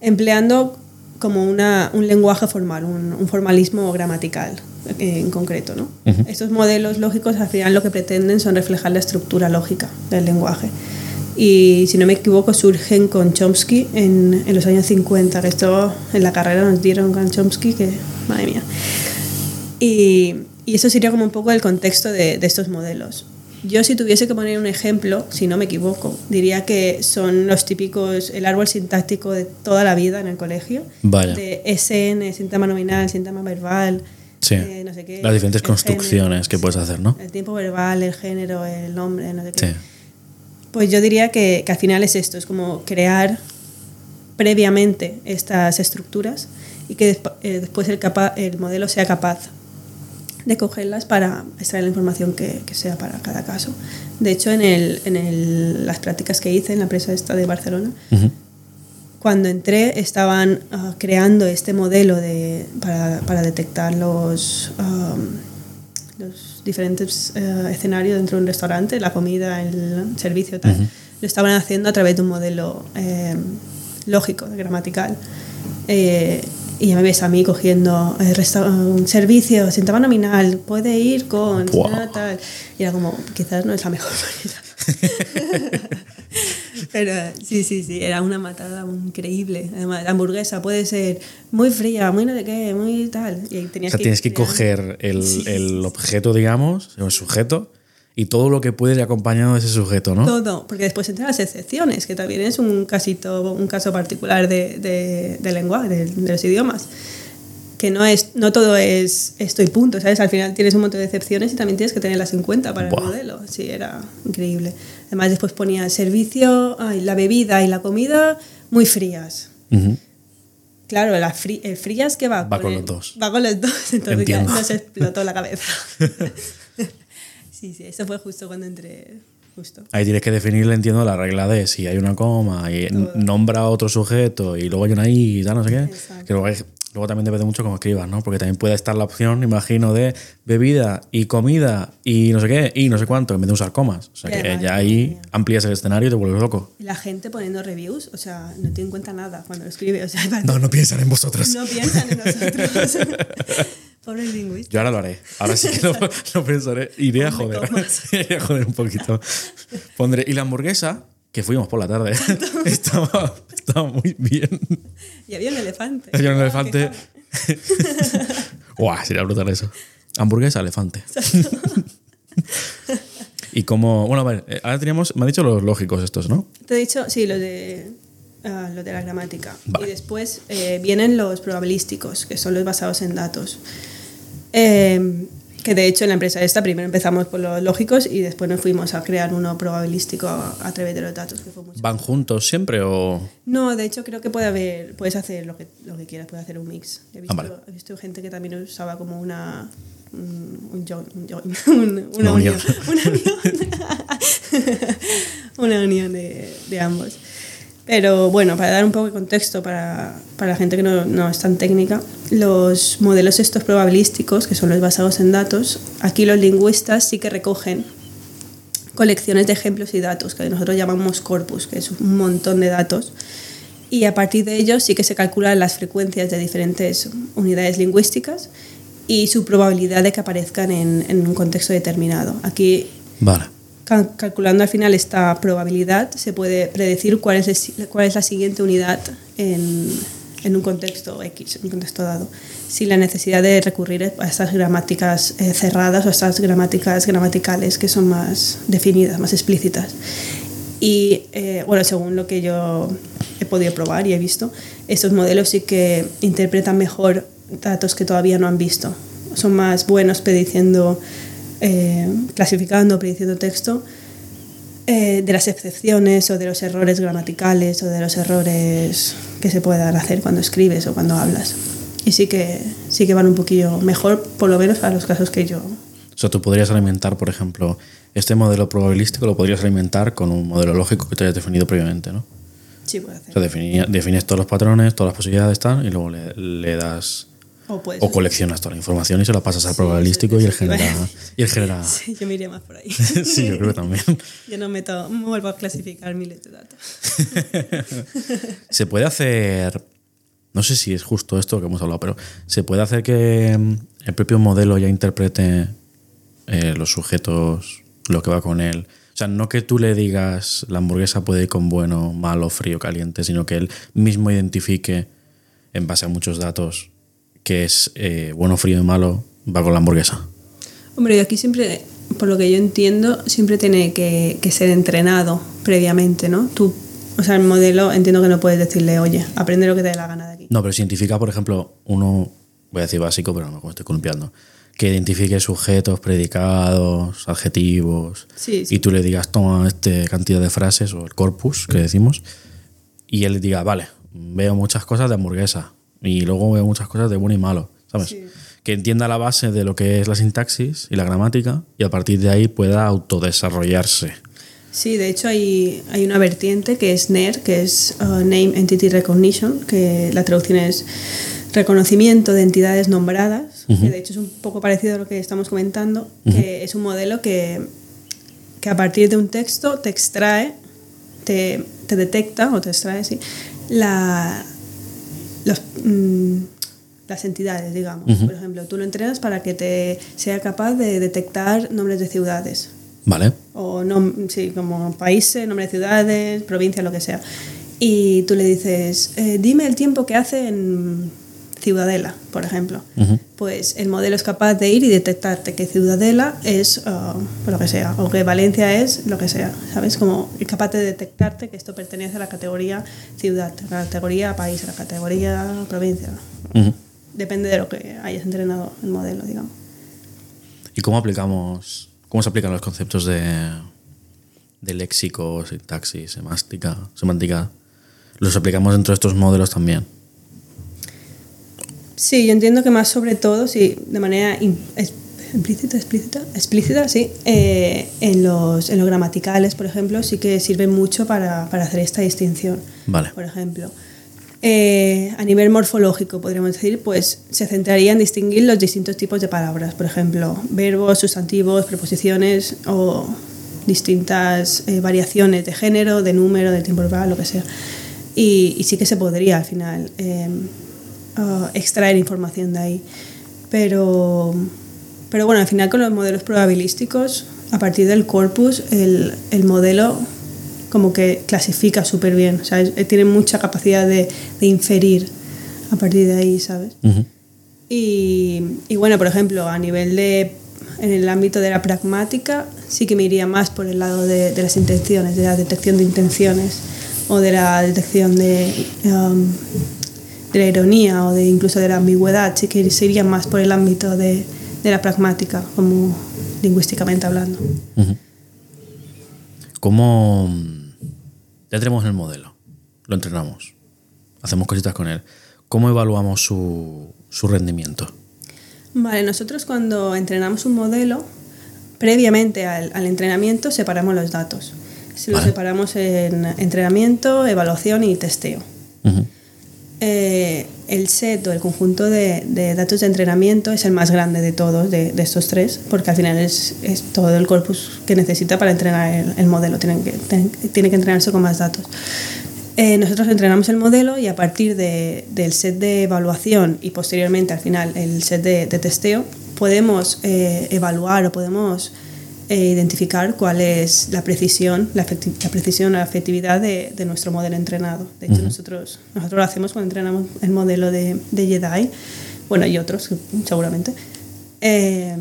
empleando como una, un lenguaje formal, un, un formalismo gramatical en concreto. ¿no? Ujú. Estos modelos lógicos al final lo que pretenden son reflejar la estructura lógica del lenguaje. Y si no me equivoco, surgen con Chomsky en, en los años 50, que esto en la carrera nos dieron con Chomsky, que madre mía. Y, y eso sería como un poco el contexto de, de estos modelos. Yo si tuviese que poner un ejemplo, si no me equivoco, diría que son los típicos, el árbol sintáctico de toda la vida en el colegio. Vaya. De SN, síntoma nominal, síntoma verbal, Sí. eh, no sé qué. Las diferentes el construcciones género, que puedes hacer, ¿no? El tiempo verbal, el género, el nombre, no sé qué. Sí. Pues yo diría que, que al final es esto, es como crear previamente estas estructuras y que desp- eh, después el, capa- el modelo sea capaz de cogerlas para extraer la información que, que sea para cada caso. De hecho, en, el, en el- las prácticas que hice en la empresa esta de Barcelona, Ujú. Cuando entré estaban ah, creando este modelo de, para, para detectar los, am, los diferentes eh, escenarios dentro de un restaurante, la comida, el servicio, tal. Ujú. Lo estaban haciendo a través de un modelo eh, lógico, gramatical. Eh, y ya me ves a mí cogiendo eh, un servicio, síntoma nominal, puede ir con Wow. tal. Y era como, quizás no es la mejor (laughs) manera. (laughs) Pero sí, sí, sí, era una matada increíble. Además, la hamburguesa puede ser muy fría, muy no sé qué, muy tal. Y ahí O tenías sea, que tienes que coger el, Sí, el objeto, digamos, el sujeto, y todo lo que puede ir acompañado de ese sujeto, ¿no? Todo, porque después entran las excepciones, que también es un casito, un caso particular de, de, de lenguaje, de, de los idiomas que no es no todo es esto y punto, ¿sabes? Al final tienes un montón de excepciones y también tienes que tenerlas en cuenta para Buah. el modelo. Sí, era increíble. Además después ponía el servicio, ay, la bebida y la comida muy frías. Claro, la fri- el frías que va, Va con el- los dos. Va con los dos, (laughs) entonces ya nos explotó la cabeza. (laughs) sí, sí, eso fue justo cuando entré, justo. Ahí tienes que definirle, entiendo, la regla de si hay una coma y Todo. nombra a otro sujeto y luego hay una I y tal, no sé qué. Exacto. Que luego, hay- luego también depende mucho cómo escribas, ¿no? Porque también puede estar la opción, imagino, de bebida y comida y no sé qué y no sé cuánto, en vez de usar comas. O sea que además, ya ahí eh, amplías el escenario y te vuelves loco. La gente poniendo reviews, o sea, no tiene en cuenta nada cuando lo escribe. O sea, (laughs) No, no piensan en vosotros. no piensan en nosotros. (laughs) Pobres lingüistas. Yo ahora lo haré. Ahora sí que lo, (laughs) lo pensaré. Iré a joder. Iré a joder un poquito. Pondré. Y la hamburguesa, que fuimos por la tarde, estaba, estaba muy bien. Y había un elefante. Había un Ah, elefante. (laughs) Guau, sería brutal eso. Hamburguesa, elefante. y como. Bueno, a ver, eh, ahora teníamos. Me han dicho los lógicos estos, ¿no? Te he dicho, sí, lo de, ah, lo de la gramática. Vale. Y después eh, vienen los probabilísticos, que son los basados en datos. Eh, que de hecho en la empresa esta primero empezamos por los lógicos y después nos fuimos a crear uno probabilístico a, través de los datos, que fue mucho. ¿Van juntos siempre o.? No, de hecho creo que puede haber, puedes hacer lo que, lo que quieras, puedes hacer un mix. He visto, Ah, vale. he visto gente que también usaba como una un, un join- un join, (laughs) un- una unión, unión. una (laughs) unión, una unión de, de ambos. Pero bueno, para dar un poco de contexto para, para la gente que no, no es tan técnica, los modelos estos probabilísticos, que son los basados en datos, aquí los lingüistas sí que recogen colecciones de ejemplos y datos, que nosotros llamamos corpus, que es un montón de datos. Y a partir de ellos sí que se calculan las frecuencias de diferentes unidades lingüísticas y su probabilidad de que aparezcan en, en un contexto determinado. Aquí, Vale. Cal- calculando al final esta probabilidad, se puede predecir cuál es la siguiente unidad en, en un contexto X, en un contexto dado, sin la necesidad de recurrir a estas gramáticas eh, cerradas o a estas gramáticas gramaticales que son más definidas, más explícitas. Y eh, bueno, según lo que yo he podido probar y he visto, estos modelos sí que interpretan mejor datos que todavía no han visto. Son más buenos prediciendo, eh, clasificando, prediciendo texto eh, de las excepciones o de los errores gramaticales o de los errores que se puedan hacer cuando escribes o cuando hablas. Y sí que, sí que van un poquillo mejor, por lo menos para los casos que yo. O sea, tú podrías alimentar, por ejemplo, este modelo probabilístico lo podrías alimentar con un modelo lógico que te hayas definido previamente, ¿no? Sí, puedo O hacer. sea, definía- defines todos los patrones, todas las posibilidades, tal, y luego le, le das. O, puedes O coleccionas toda la información y se la pasas al probabilístico y a genera. Y él genera. (laughs) Sí, yo me iría más por ahí. (laughs) sí, yo creo que también. Yo no meto, no vuelvo a clasificar miles de datos. (laughs) Se puede hacer. No sé si es justo esto que hemos hablado, pero se puede hacer que mm, el propio modelo ya interprete eh, los sujetos, lo que va con él. O sea, no que tú le digas la hamburguesa puede ir con bueno, malo, frío, caliente, sino que él mismo identifique, en base a muchos datos, que es eh, bueno, frío y malo, va con la hamburguesa. Hombre, y aquí siempre, por lo que yo entiendo, siempre tiene que, que ser entrenado previamente, ¿no? Tú, o sea, el modelo entiendo que no puedes decirle, oye, aprende lo que te dé la gana de aquí. No, pero si identifica, por ejemplo, uno, voy a decir básico, pero a lo mejor me estoy columpiando, que identifique sujetos, predicados, adjetivos, Sí, sí. y tú le digas, toma esta cantidad de frases, o el corpus que decimos, y él diga, vale, veo muchas cosas de hamburguesa, y luego veo muchas cosas de bueno y malo, ¿sabes? Sí. Que entienda la base de lo que es la sintaxis y la gramática, y a partir de ahí pueda autodesarrollarse. Sí, de hecho hay, hay una vertiente que es NER, que es uh, Name Entity Recognition, que la traducción es reconocimiento de entidades nombradas, que de hecho es un poco parecido a lo que estamos comentando, que es un modelo que, que a partir de un texto te extrae, te, te detecta o te extrae, sí, la, los, mm, las entidades, digamos. Por ejemplo, tú lo entrenas para que te sea capaz de detectar nombres de ciudades ¿Vale? o no, sí, como países, nombre de ciudades, provincias, lo que sea. Y tú le dices, eh, dime el tiempo que hace en Ciudadela, por ejemplo. Pues el modelo es capaz de ir y detectarte que Ciudadela es uh, lo que sea, o que Valencia es lo que sea, ¿sabes? Como es capaz de detectarte que esto pertenece a la categoría ciudad, a la categoría país, a la categoría provincia. Depende de lo que hayas entrenado el modelo, digamos. ¿Y cómo aplicamos, cómo se aplican los conceptos de, de léxico, sintaxis, semántica, semántica? ¿Los aplicamos dentro de estos modelos también? Sí, yo entiendo que más sobre todo, sí, de manera implícita, explícita, explícita, sí, eh, en, los, en los gramaticales, por ejemplo, sí que sirve mucho para, para hacer esta distinción. Vale. Por ejemplo, eh, a nivel morfológico, podríamos decir, pues se centraría en distinguir los distintos tipos de palabras, por ejemplo, verbos, sustantivos, preposiciones o distintas eh, variaciones de género, de número, de tiempo verbal, lo que sea. Y, y sí que se podría al final extraer información de ahí. Pero, pero bueno, al final con los modelos probabilísticos, a partir del corpus, el, el modelo como que clasifica súper bien, o sea, tiene mucha capacidad de, de, inferir a partir de ahí, ¿sabes? y, y, bueno, por ejemplo, a nivel de, en el ámbito de la pragmática, sí que me iría más por el lado de, de las intenciones, de la detección de intenciones o de la detección de, um, de la ironía o de incluso de la ambigüedad, sí que sería más por el ámbito de, de la pragmática, como lingüísticamente hablando. Uh -huh. ¿Cómo ya tenemos el modelo? Lo entrenamos, hacemos cositas con él. ¿Cómo evaluamos su, su rendimiento? Vale, nosotros cuando entrenamos un modelo, previamente al, al entrenamiento separamos los datos. Lo vale. separamos en entrenamiento, evaluación y testeo. Uh -huh eh, el set o el conjunto de, de, datos de entrenamiento es el más grande de todos, de, de estos tres, porque al final es, es, todo el corpus que necesita para entrenar el, el modelo, tiene que, tiene que entrenarse con más datos. Eh, nosotros entrenamos el modelo y a partir de, del set de evaluación y posteriormente al final el set de, de testeo, podemos eh, evaluar o podemos eh, identificar cuál es la precisión, la, la precisión, la efectividad de, de, nuestro modelo entrenado. De hecho, uh -huh. nosotros, nosotros lo hacemos cuando entrenamos el modelo de, de Jedi, bueno, y otros seguramente. Eh,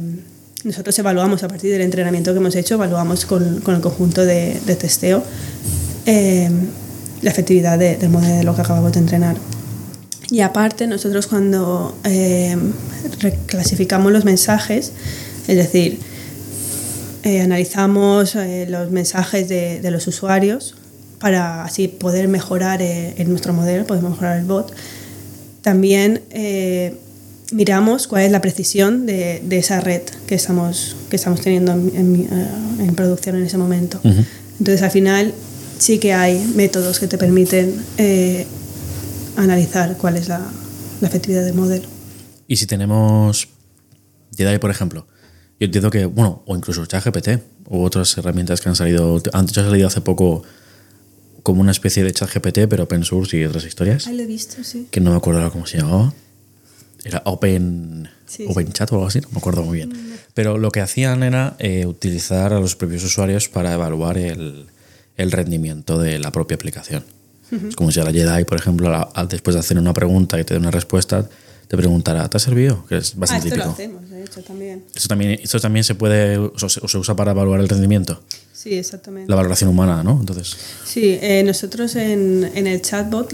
nosotros evaluamos a partir del entrenamiento que hemos hecho, evaluamos con, con el conjunto de, de testeo eh, la efectividad de, del modelo que acabamos de entrenar. Y aparte, nosotros cuando eh, reclasificamos los mensajes, es decir, eh, analizamos eh, los mensajes de, de, los usuarios para así poder mejorar eh, en nuestro modelo, poder mejorar el bot. También eh, miramos cuál es la precisión de, de, esa red que estamos, que estamos teniendo en, en, uh, en producción en ese momento. Uh -huh. Entonces, al final, sí que hay métodos que te permiten eh, analizar cuál es la, la efectividad del modelo. Y si tenemos Jedi, por ejemplo, yo entiendo que, bueno, o incluso ChatGPT o otras herramientas que han salido. Antes ha salido hace poco como una especie de ChatGPT, pero open source y otras historias. Ahí lo he visto, sí. Que no me acuerdo cómo se llamaba. Era Open, sí, open sí. Chat o algo así, no me acuerdo muy bien. Pero lo que hacían era eh, utilizar a los propios usuarios para evaluar el, el rendimiento de la propia aplicación. Uh -huh. Es como si a la Jedi, por ejemplo, a, a, después de hacer una pregunta y te dé una respuesta, te preguntará, ¿te ha servido? Que es bastante ah, esto típico. lo hacemos, de hecho, también. Esto también, esto también se puede, o se, o se usa para evaluar el rendimiento. Sí, exactamente. La valoración humana, ¿no? Entonces. Sí, eh, nosotros en, en, el chatbot,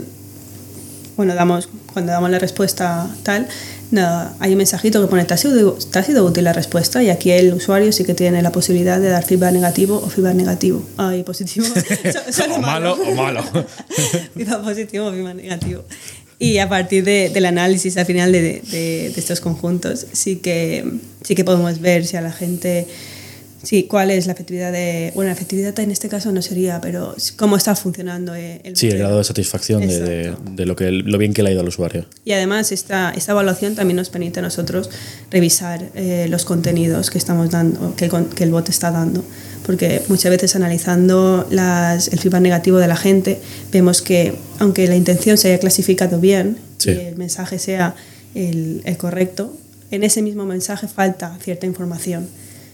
bueno, damos, cuando damos la respuesta tal, nada, hay un mensajito que pone, ¿te ha, sido, ¿te ha sido útil la respuesta? Y aquí el usuario sí que tiene la posibilidad de dar feedback negativo o feedback negativo. Ay, positivo. (laughs) (laughs) o malo o malo. (laughs) feedback positivo o feedback negativo. Y a partir de, del análisis al final de, de, de, estos conjuntos, sí que, sí que podemos ver si a la gente, sí, cuál es la efectividad de, bueno, la efectividad en este caso no sería, pero cómo está funcionando el Sí, el grado de satisfacción de, de, lo, que, lo bien que le ha ido al usuario. Y además esta, esta evaluación también nos permite a nosotros revisar eh, los contenidos que estamos dando, que, que el bot está dando porque muchas veces analizando las, el feedback negativo de la gente vemos que aunque la intención se haya clasificado bien sí. y el mensaje sea el, el, correcto, en ese mismo mensaje falta cierta información.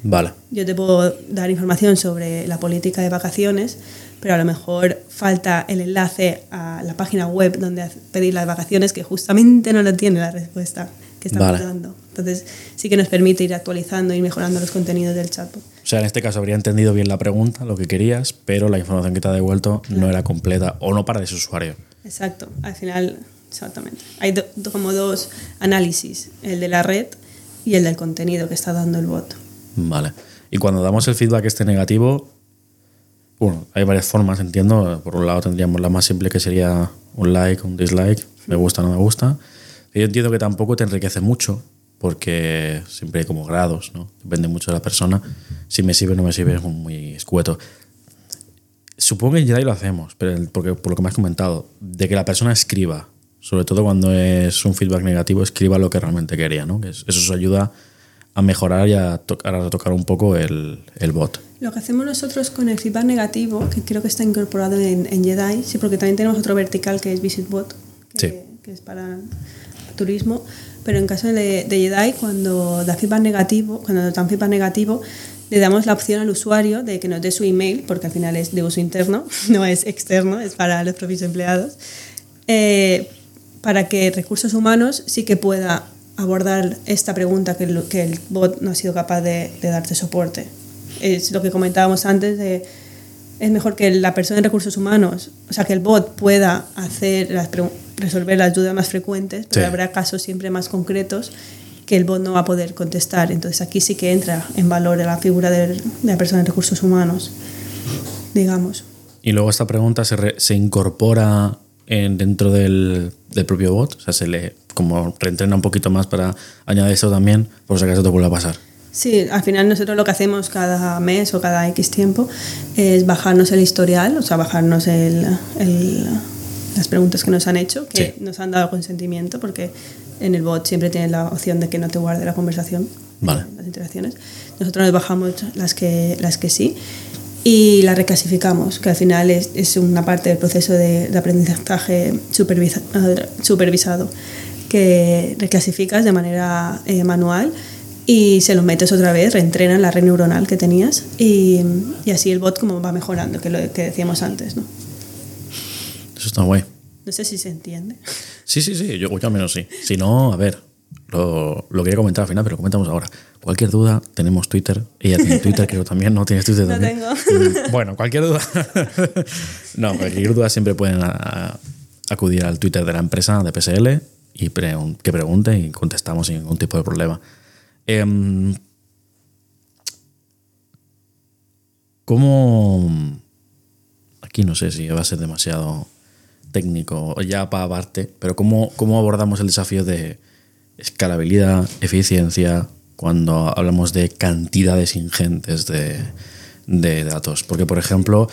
Vale. Yo te puedo dar información sobre la política de vacaciones, pero a lo mejor falta el enlace a la página web donde pedir las vacaciones que justamente no lo tiene la respuesta que estamos Vale. dando. Entonces sí que nos permite ir actualizando y mejorando los contenidos del chatbot. O sea, en este caso habría entendido bien la pregunta, lo que querías, pero la información que te ha devuelto no era completa o no para ese usuario. Exacto, al final, exactamente. Hay do- como dos análisis, el de la red y el del contenido que está dando el bot. Vale. Y cuando damos el feedback este negativo, bueno, hay varias formas, entiendo. Por un lado tendríamos la más simple que sería un like, un dislike, me gusta, no me gusta. Yo entiendo que tampoco te enriquece mucho, porque siempre hay como grados, ¿no? Depende mucho de la persona. Si me sirve o no me sirve es muy escueto. Supongo que en Jedi lo hacemos, pero el- porque, por lo que me has comentado, de que la persona escriba, sobre todo cuando es un feedback negativo, escriba lo que realmente quería, ¿no? Eso os ayuda a mejorar y a tocar, a tocar un poco el, el bot. Lo que hacemos nosotros con el feedback negativo, que creo que está incorporado en, en Jedi, sí, porque también tenemos otro vertical que es VisitBot, que, Sí. que es para turismo, pero en caso de, de Jedi, cuando da feedback negativo, cuando dan feedback negativo, le damos la opción al usuario de que nos dé su email, porque al final es de uso interno, (laughs) no es externo, es para los propios empleados, eh, para que recursos humanos sí que pueda abordar esta pregunta que el, que el bot no ha sido capaz de, de darte soporte. Es lo que comentábamos antes de es mejor que la persona en recursos humanos, o sea, que el bot pueda hacer las pregu- resolver las dudas más frecuentes, pero Sí. habrá casos siempre más concretos que el bot no va a poder contestar. Entonces aquí sí que entra en valor la figura de la persona en recursos humanos, digamos. Y luego esta pregunta se, re- se incorpora en- dentro del, del propio bot, o sea, se le como reentrena un poquito más para añadir esto también, por si acaso te vuelve a pasar. Sí, al final nosotros lo que hacemos cada mes o cada X tiempo es bajarnos el historial, o sea, bajarnos el, el- las preguntas que nos han hecho, que Sí. nos han dado consentimiento, porque en el bot siempre tienes la opción de que no te guarde la conversación, Vale. las interacciones. Nosotros nos bajamos las que, las que sí y las reclasificamos, que al final es, es una parte del proceso de, de aprendizaje supervisa- supervisado, que reclasificas de manera eh, manual y se lo metes otra vez, reentrenan la red neuronal que tenías y, y así el bot como va mejorando, que lo que decíamos antes. ¿no? Eso está guay. No sé si se entiende. Sí, sí, sí, yo, yo al menos sí. Si no, a ver, lo, lo quería comentar al final, pero comentamos ahora. Cualquier duda, tenemos Twitter. Ella tiene Twitter, creo también, ¿no? ¿Tienes Twitter No también? tengo. Mm, Bueno, cualquier duda. (laughs) no, cualquier duda siempre pueden a- a- acudir al Twitter de la empresa de PSL y que pregunte y contestamos sin ningún tipo de problema. Em, ¿Cómo.? Aquí no sé si va a ser demasiado técnico ya para parte, pero ¿cómo, ¿cómo abordamos el desafío de escalabilidad, eficiencia, cuando hablamos de cantidades ingentes de, de datos? Porque, por ejemplo,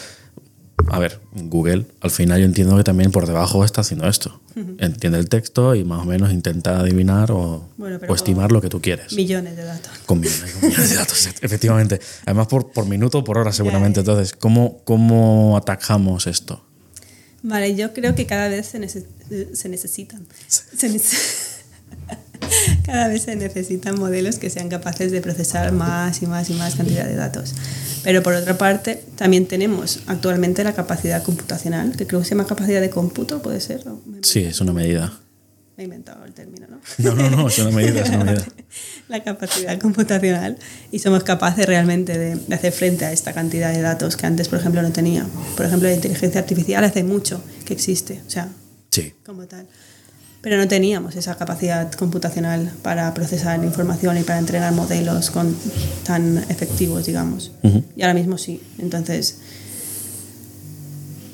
a ver, Google, al final yo entiendo que también por debajo está haciendo esto. Entiende el texto y más o menos intenta adivinar o, Bueno, pero o estimar lo que tú quieres. Millones de datos. Con millones, con millones de datos, (laughs) efectivamente. Además, por, por minuto o por hora, seguramente. Entonces, ¿cómo, ¿cómo atacamos esto? Vale, yo creo que cada vez se, nece- se necesitan. Se nece- (laughs) cada vez se necesitan modelos que sean capaces de procesar más y más y más cantidad de datos. Pero por otra parte, también tenemos actualmente la capacidad computacional, que creo que se llama capacidad de cómputo, ¿puede ser? ¿O me- Sí, es una medida. Me he inventado el término, ¿no? No, no, no, es una medida, es una medida. (laughs) la capacidad computacional y somos capaces realmente de, de hacer frente a esta cantidad de datos que antes, por ejemplo, no tenía. Por ejemplo, la inteligencia artificial hace mucho que existe, o sea, Sí. como tal. Pero no teníamos esa capacidad computacional para procesar información y para entrenar modelos con, tan efectivos, digamos. Ujú. Y ahora mismo sí. Entonces,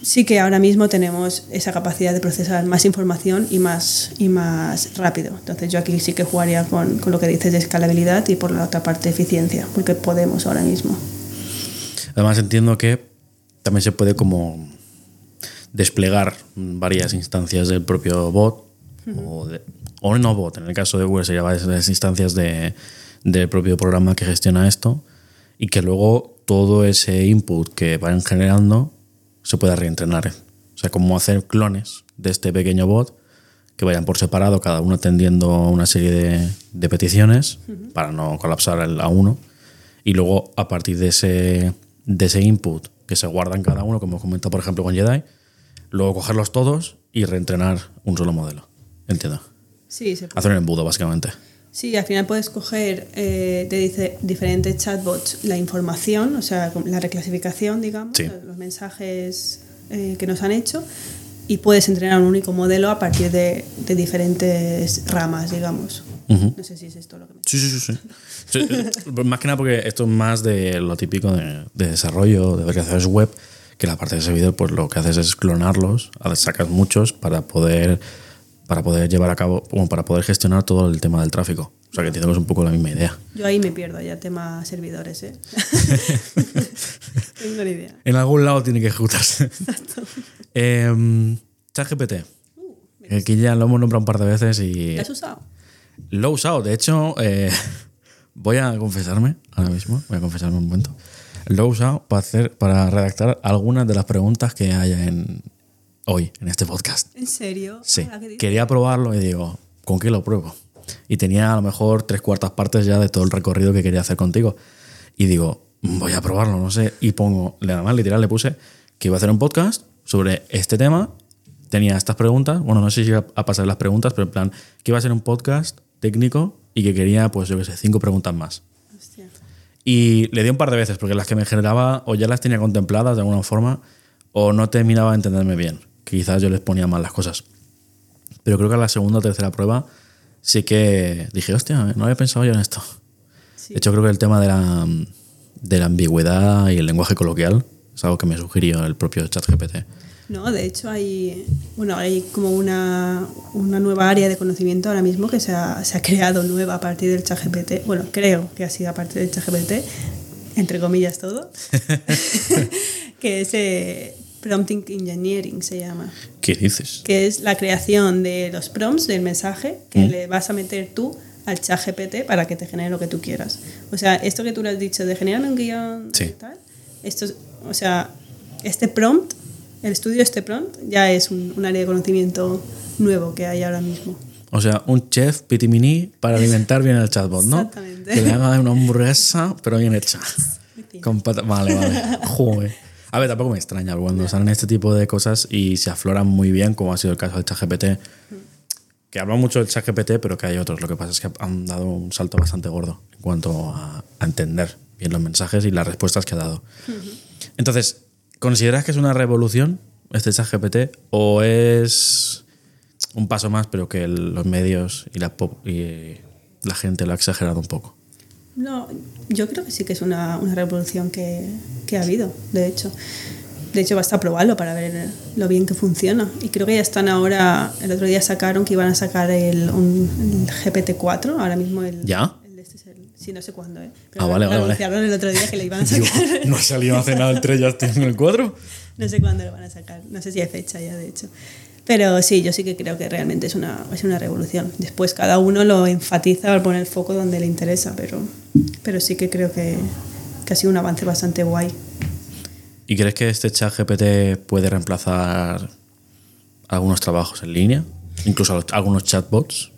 sí que ahora mismo tenemos esa capacidad de procesar más información y más, y más rápido. Entonces yo aquí sí que jugaría con, con lo que dices de escalabilidad y por la otra parte eficiencia, porque podemos ahora mismo. Además, entiendo que también se puede como desplegar varias instancias del propio bot o, de- o no bot. En el caso de Google sería varias instancias de, del propio programa que gestiona esto y que luego todo ese input que van generando se pueda reentrenar. O sea, como hacer clones de este pequeño bot que vayan por separado, cada uno atendiendo una serie de, de peticiones para no colapsar el a uno. Y luego, a partir de ese, de ese input que se guardan cada uno, como hemos comentado, por ejemplo, con Jedi. Luego cogerlos todos y reentrenar un solo modelo. Entiendo. Sí, se puede. Hacer un embudo, básicamente. Sí, al final puedes coger eh, de dice- diferentes chatbots la información, o sea, la reclasificación, digamos, Sí. los mensajes eh, que nos han hecho, y puedes entrenar un único modelo a partir de, de diferentes ramas, digamos. Ujú. No sé si es esto lo que me... Sí, sí, sí. sí. (laughs) Sí, eh, más que nada porque esto es más de lo típico de, de desarrollo, de aplicaciones web, que la parte de servidor, pues lo que haces es clonarlos, sacas muchos para poder, para poder llevar a cabo, como para poder gestionar todo el tema del tráfico. O sea que entiendo que es un poco la misma idea. Yo ahí me pierdo ya tema servidores, ¿eh? (laughs) Tengo ni idea. En algún lado tiene que ejecutarse. Em, ChatGPT. que Aquí ya lo hemos nombrado un par de veces y ¿Lo has usado? lo he usado. De hecho, eh, voy a confesarme ahora mismo. Voy a confesarme un momento. Lo he usado para, hacer, para redactar algunas de las preguntas que haya en, hoy en este podcast. ¿En serio? Sí. Ah. Quería probarlo y digo, ¿con qué lo pruebo? Y tenía a lo mejor tres cuartas partes ya de todo el recorrido que quería hacer contigo. Y digo, voy a probarlo, no sé. Y pongo, nada más literal le puse que iba a hacer un podcast sobre este tema. Tenía estas preguntas. Bueno, no sé si iba a pasar las preguntas, pero en plan, que iba a ser un podcast técnico y que quería, pues yo qué sé, cinco preguntas más. Hostia. Y le di un par de veces, porque las que me generaba o ya las tenía contempladas de alguna forma, o no terminaba de entenderme bien. Quizás yo les ponía mal las cosas. Pero creo que a la segunda o tercera prueba sí que dije, hostia, no había pensado yo en esto. Sí. De hecho, creo que el tema de la, de la ambigüedad y el lenguaje coloquial es algo que me sugirió el propio ChatGPT. No, de hecho hay, bueno, hay como una, una nueva área de conocimiento ahora mismo que se ha, se ha creado nueva a partir del ChatGPT. Bueno, creo que ha sido a partir del ChatGPT, entre comillas todo, (laughs) (laughs) que es eh, Prompting Engineering se llama, ¿Qué dices? que es la creación de los prompts del mensaje que le vas a meter tú al ChatGPT para que te genere lo que tú quieras. O sea, esto que tú le has dicho de generarme un guion Sí. tal, esto es- o sea, este prompt, el estudio de este prompt ya es un, un área de conocimiento nuevo que hay ahora mismo. O sea, un chef pitimini para alimentar bien al chatbot, ¿no? Exactamente. Que le haga una hamburguesa, pero bien hecha. (laughs) Con pata- Vale, vale. (laughs) Joder. A ver, tampoco me extraña cuando salen este tipo de cosas y se afloran muy bien, como ha sido el caso del ChatGPT. Que habla mucho del ChatGPT, pero que hay otros. Lo que pasa es que han dado un salto bastante gordo en cuanto a, a entender bien los mensajes y las respuestas que ha dado. Entonces, ¿consideras que es una revolución este ChatGPT o es un paso más, pero que el- los medios y la, pop- y la gente lo ha exagerado un poco? No, yo creo que sí que es una, una revolución que, que ha habido, de hecho. De hecho, basta probarlo para ver lo bien que funciona. Y creo que ya están ahora, el otro día sacaron que iban a sacar el, un, el GPT-4, ahora mismo el... ¿Ya? el de este es el- sí, no sé cuándo, ¿eh? Ah, vale, vale, vale. anunciaron el otro día que le iban a Digo, sacar. (laughs) no ha salido hace nada el 3, ya estoy en el 4. (laughs) no sé cuándo lo van a sacar. No sé si hay fecha ya, de hecho. Pero sí, yo sí que creo que realmente es una, es una revolución. Después cada uno lo enfatiza al poner el foco donde le interesa, pero, pero sí que creo que, que ha sido un avance bastante guay. ¿Y crees que este chat GPT puede reemplazar algunos trabajos en línea? Incluso algunos chatbots.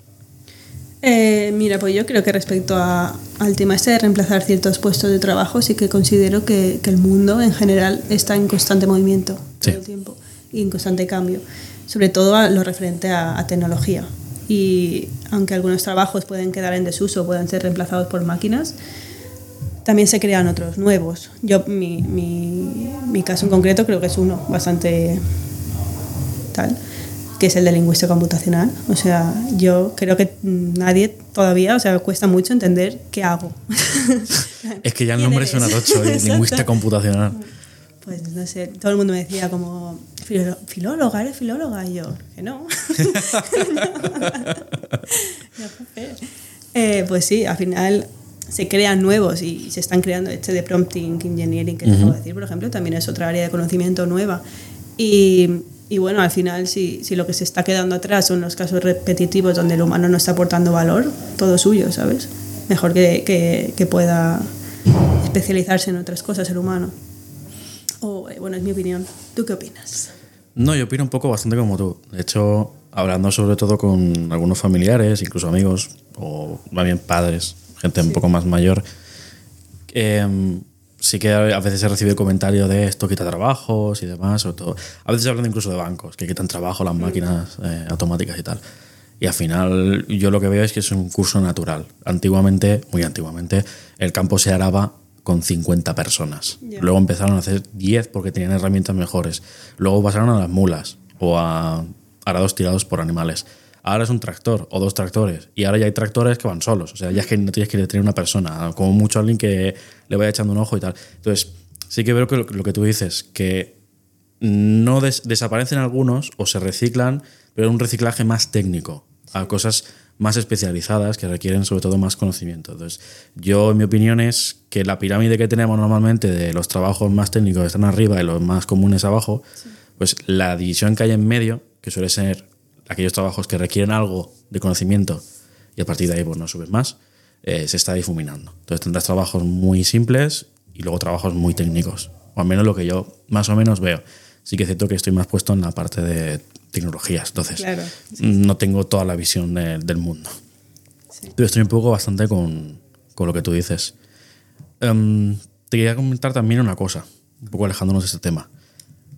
Eh, mira, pues yo creo que respecto a- al tema este de reemplazar ciertos puestos de trabajo, sí que considero que, que el mundo en general está en constante movimiento todo Sí. el tiempo y en constante cambio, sobre todo a lo referente a, a tecnología. Y aunque algunos trabajos pueden quedar en desuso, pueden ser reemplazados por máquinas, también se crean otros nuevos. Yo, mi, mi, mi caso en concreto, creo que es uno bastante tal, que es el de lingüística computacional. O sea, yo creo que nadie todavía, o sea, cuesta mucho entender qué hago. Es que ya el (laughs) ¿Quién nombre eres? suena tocho, ¿eh? (laughs) Lingüista computacional. Pues no sé, todo el mundo me decía como, "Filó- filóloga, eres filóloga, y yo, que (laughs) no. Eh, pues sí, al final se crean nuevos y se están creando este de prompting engineering que te acabo de decir, por ejemplo, también es otra área de conocimiento nueva. Y, y bueno, al final, si, si lo que se está quedando atrás son los casos repetitivos donde el humano no está aportando valor, todo suyo, ¿sabes? Mejor que, que, que pueda especializarse en otras cosas el humano. O, eh, bueno, es mi opinión. ¿Tú qué opinas? No, yo opino un poco bastante como tú. De hecho, hablando sobre todo con algunos familiares, incluso amigos, o más bien padres, gente un poco más mayor, eh, sí que a veces he recibido comentarios de esto quita trabajos y demás, sobre todo. A veces hablan incluso de bancos, que quitan trabajo las máquinas eh, automáticas y tal. Y al final yo lo que veo es que es un curso natural. Antiguamente, muy antiguamente, el campo se araba con 50 personas. Luego empezaron a hacer 10 porque tenían herramientas mejores. Luego pasaron a las mulas o a arados tirados por animales. Ahora es un tractor o dos tractores. Y ahora ya hay tractores que van solos. O sea, ya es que no tienes que tener una persona, como mucho alguien que le vaya echando un ojo y tal. Entonces, sí que veo que lo, que tú dices, que no des- desaparecen algunos o se reciclan, pero un reciclaje más técnico, a cosas más especializadas que requieren sobre todo más conocimiento. Entonces, yo en mi opinión es que la pirámide que tenemos normalmente de los trabajos más técnicos están arriba y los más comunes abajo, pues la división que hay en medio, que suele ser aquellos trabajos que requieren algo de conocimiento y a partir de ahí pues no subes más, eh, se está difuminando. Entonces tendrás trabajos muy simples y luego trabajos muy técnicos, o al menos lo que yo más o menos veo. Sí que es cierto que estoy más puesto en la parte de tecnologías, entonces Claro, no tengo toda la visión de- del mundo. Sí. Pero estoy un poco bastante con, con lo que tú dices. Em, te quería comentar también una cosa, un poco alejándonos de este tema,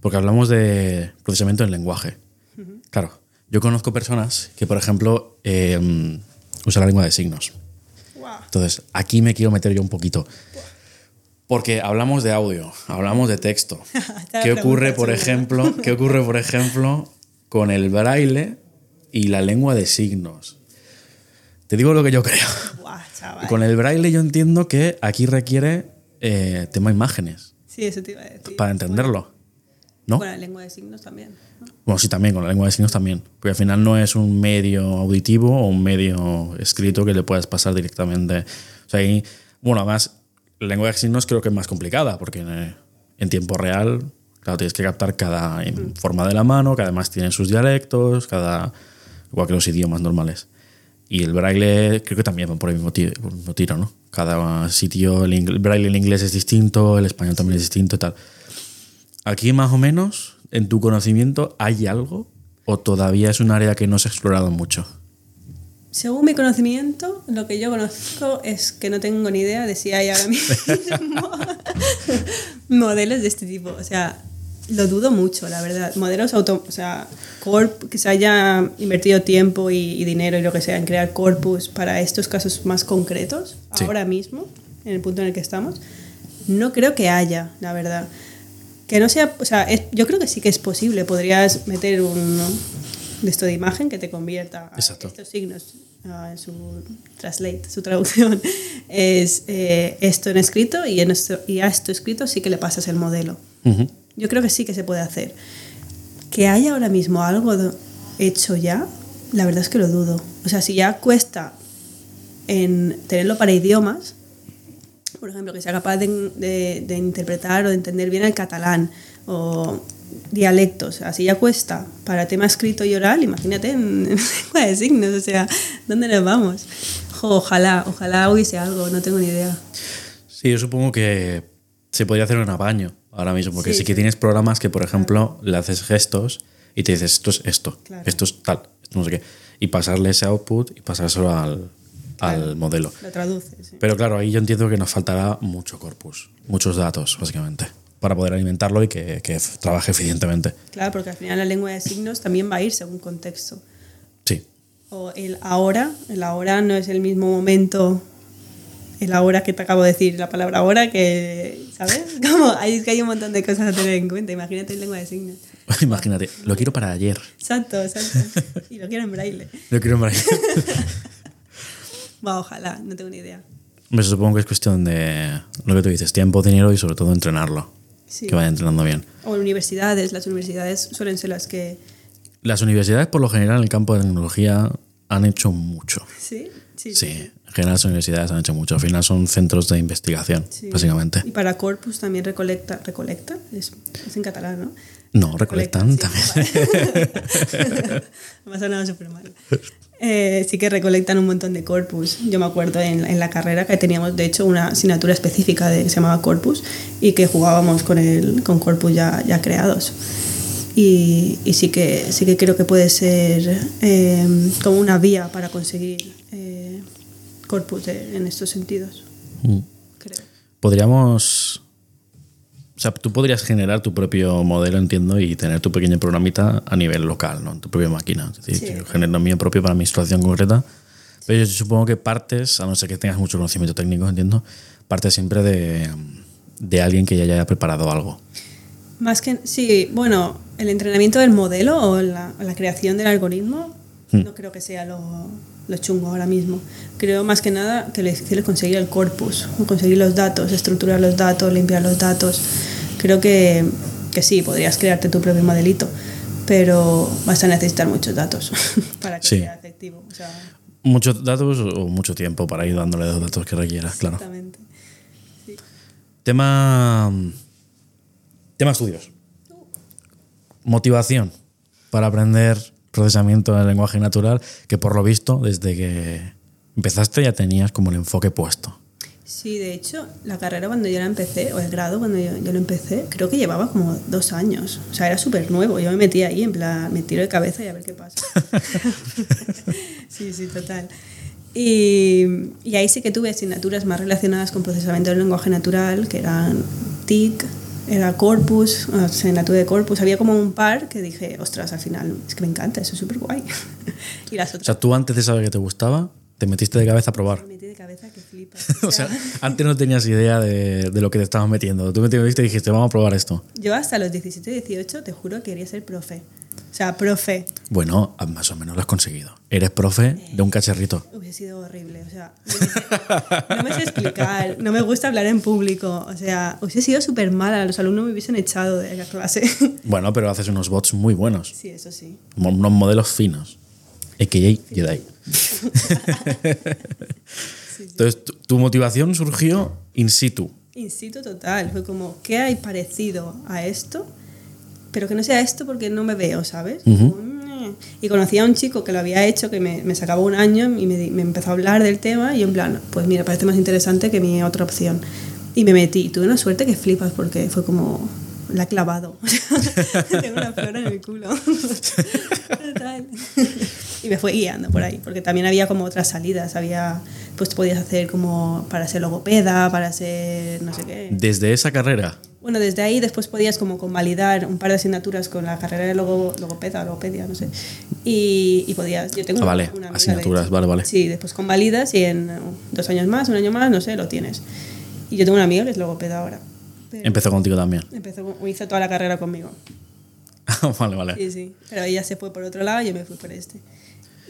porque hablamos de procesamiento del lenguaje. Claro, yo conozco personas que, por ejemplo, em, usan la lengua de signos. Entonces, aquí me quiero meter yo un poquito. Porque hablamos de audio, hablamos de texto. (laughs) ¿Qué ocurre, por ejemplo, qué ocurre, por ejemplo, con el braille y la lengua de signos? Te digo lo que yo creo. Guau, chaval. Con el braille yo entiendo que aquí requiere eh, tema imágenes Sí, eso te iba a decir. para entenderlo. ¿no? Con la lengua de signos también. ¿no? Bueno, sí, también, con la lengua de signos también. Porque al final no es un medio auditivo o un medio escrito que le puedas pasar directamente. O sea, ahí, bueno, además, la lengua de signos creo que es más complicada, porque en, en tiempo real, claro, tienes que captar cada en forma de la mano, que además tiene sus dialectos, cada, igual que los idiomas normales. Y el braille creo que también va por el mismo tiro, por el mismo tiro ¿no? Cada sitio, el, el braille en inglés es distinto, el español también es distinto y tal. Aquí más o menos, en tu conocimiento, ¿hay algo? ¿O todavía es un área que no se ha explorado mucho? Según mi conocimiento, lo que yo conozco es que no tengo ni idea de si hay ahora mismo (laughs) (laughs) modelos de este tipo. O sea, lo dudo mucho, la verdad. Modelos auto, o sea, corp, que se haya invertido tiempo y, y dinero y lo que sea en crear corpus para estos casos más concretos, Sí. ahora mismo, en el punto en el que estamos, no creo que haya, la verdad. Que no sea, o sea, es- yo creo que sí que es posible. Podrías meter un de esto de imagen que te convierta a Exacto. estos signos en su translate, su traducción (laughs) es eh, esto en escrito y, en esto, y a esto escrito sí que le pasas el modelo. Yo creo que sí que se puede hacer. Que haya ahora mismo algo hecho ya, la verdad es que lo dudo. O sea, si ya cuesta en tenerlo para idiomas, por ejemplo, que sea capaz de, de- interpretar o de entender bien el catalán o dialectos, así ya cuesta para tema escrito y oral, imagínate en, (laughs) en lengua de signos, o sea, ¿dónde nos vamos? Ojalá, ojalá hubiese algo, no tengo ni idea. Sí, yo supongo que se podría hacer un apaño ahora mismo, porque sí, Sí, que tienes programas que, por ejemplo, le haces gestos y te dices esto es esto, Claro. esto es tal, esto no sé qué, y pasarle ese output y pasárselo al, al modelo. Lo traduce, sí. Pero claro, ahí yo entiendo que nos faltará mucho corpus, muchos datos, básicamente, para poder alimentarlo y que, que trabaje eficientemente. Claro, porque al final la lengua de signos también va a ir según contexto. Sí, O el ahora, el ahora no es el mismo momento, el ahora que te acabo de decir, la palabra ahora que, ¿sabes? (laughs) Como hay, es que hay un montón de cosas a tener en cuenta, imagínate en lengua de signos. (laughs) imagínate, lo quiero para ayer. Exacto, exacto. (laughs) Y lo quiero en braille. Lo quiero para ayer. Va, ojalá, no tengo ni idea. Me supongo que es cuestión de lo que tú dices, tiempo, dinero y sobre todo entrenarlo. Sí. Que vaya entrenando bien. O en universidades, las universidades suelen ser las que... Las universidades, por lo general, en el campo de tecnología han hecho mucho. Sí, sí. Sí, en general las universidades han hecho mucho. Al final son centros de investigación, sí. básicamente. Y para Corpus también recolecta, recolecta, es, es en catalán, ¿no? No, recolectan sí, también. (laughs) Me ha sonado súper mal. Eh, sí que recolectan un montón de corpus. Yo me acuerdo en, en la carrera que teníamos, de hecho, una asignatura específica de, que se llamaba corpus y que jugábamos con, el, con corpus ya, ya creados. Y, y sí, que, sí que creo que puede ser eh, como una vía para conseguir eh, corpus de- en estos sentidos, Mm. creo. Podríamos O sea, tú podrías generar tu propio modelo, entiendo, y tener tu pequeño programita a nivel local, ¿no? En tu propia máquina. Es decir, Sí. yo genero mío propio para mi situación concreta. Pero yo supongo que partes, a no ser que tengas mucho conocimiento técnico, entiendo, partes siempre de, de alguien que ya haya preparado algo. Más que, sí, bueno, el entrenamiento del modelo o la, la creación del algoritmo. No creo que sea lo, lo chungo ahora mismo. Creo más que nada que lo difícil es conseguir el corpus, conseguir los datos, estructurar los datos, limpiar los datos. Creo que, que sí, podrías crearte tu propio modelito, pero vas a necesitar muchos datos (laughs) para que Sí. sea efectivo. O sea, Muchos datos o mucho tiempo para ir dándole los datos que requieras, claro. exactamente. Tema. Tema estudios. Motivación para aprender procesamiento del lenguaje natural, que por lo visto, desde que empezaste ya tenías como el enfoque puesto. Sí, de hecho, la carrera cuando yo la empecé, o el grado cuando yo, yo lo empecé, creo que llevaba como dos años. O sea, era súper nuevo. Yo me metí ahí, en plan, me tiro de cabeza y a ver qué pasa. (laughs) sí, sí, total. Y, y ahí sí que tuve asignaturas más relacionadas con procesamiento del lenguaje natural, que eran TIC, era Corpus, asignatura de Corpus. Había como un par que dije, ostras, al final, es que me encanta, eso es súper guay. (laughs) y las O otras sea, tú antes de saber que te gustaba, te metiste de cabeza a probar. me metí de cabeza que flipas. (laughs) O sea, antes no tenías idea de, de lo que te estabas metiendo. Tú me metiste y dijiste, vamos a probar esto. Yo hasta los 17, 18, te juro que quería ser profe. O sea, profe. Bueno, más o menos lo has conseguido. Eres profe de un cacharrito. Hubiese sido horrible. O sea, no me sé explicar. No me gusta hablar en público. O sea, hubiese sido súper mala. Los alumnos me hubiesen echado de la clase. (laughs) Bueno, pero haces unos bots muy buenos. Sí, eso sí. Unos modelos finos. AKA Jedi. Entonces, tu, tu motivación surgió in situ. In situ total. Fue como, ¿qué hay parecido a esto? Pero que no sea esto porque no me veo, ¿sabes? Como, "Mm". Y conocí a un chico que lo había hecho, que me, me sacaba un año y me, me empezó a hablar del tema y yo en plan, pues mira, parece más interesante que mi otra opción. Y me metí. Tuve una suerte que flipas porque fue como, la he clavado. (laughs) Tengo una flor en el culo. (laughs) Y me fue guiando por ahí, porque también había como otras salidas. Había, pues podías hacer como para ser logopeda, para ser no sé qué. Desde esa carrera. Bueno, desde ahí después podías como convalidar un par de asignaturas con la carrera de logo, logopeda, logopedia, no sé. Y, y podías, yo tengo Ah, vale, una de asignaturas, hecho. vale, vale. Sí, después convalidas y en uh, dos años más, un año más, no sé, lo tienes. Y yo tengo una amiga que es logopeda ahora. Pero Empezó contigo también. empezó, hizo toda la carrera conmigo. (laughs) vale, vale. Sí, sí. Pero ella se fue por otro lado y yo me fui por este.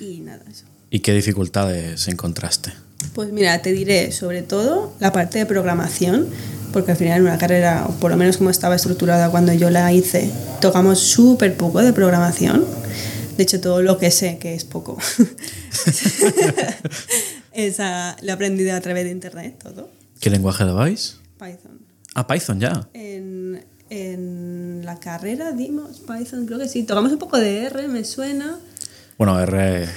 Y nada, eso. ¿Y qué dificultades encontraste? Pues mira, te diré sobre todo la parte de programación, porque al final en una carrera, o por lo menos como estaba estructurada cuando yo la hice, tocamos súper poco de programación. De hecho, todo lo que sé, que es poco, (laughs) (laughs) esa, lo he aprendido a través de internet, todo. ¿Qué lenguaje dabais? Python. Ah, Python ya. En, en la carrera dimos Python, creo que sí. Tocamos un poco de R, me suena. Bueno, R,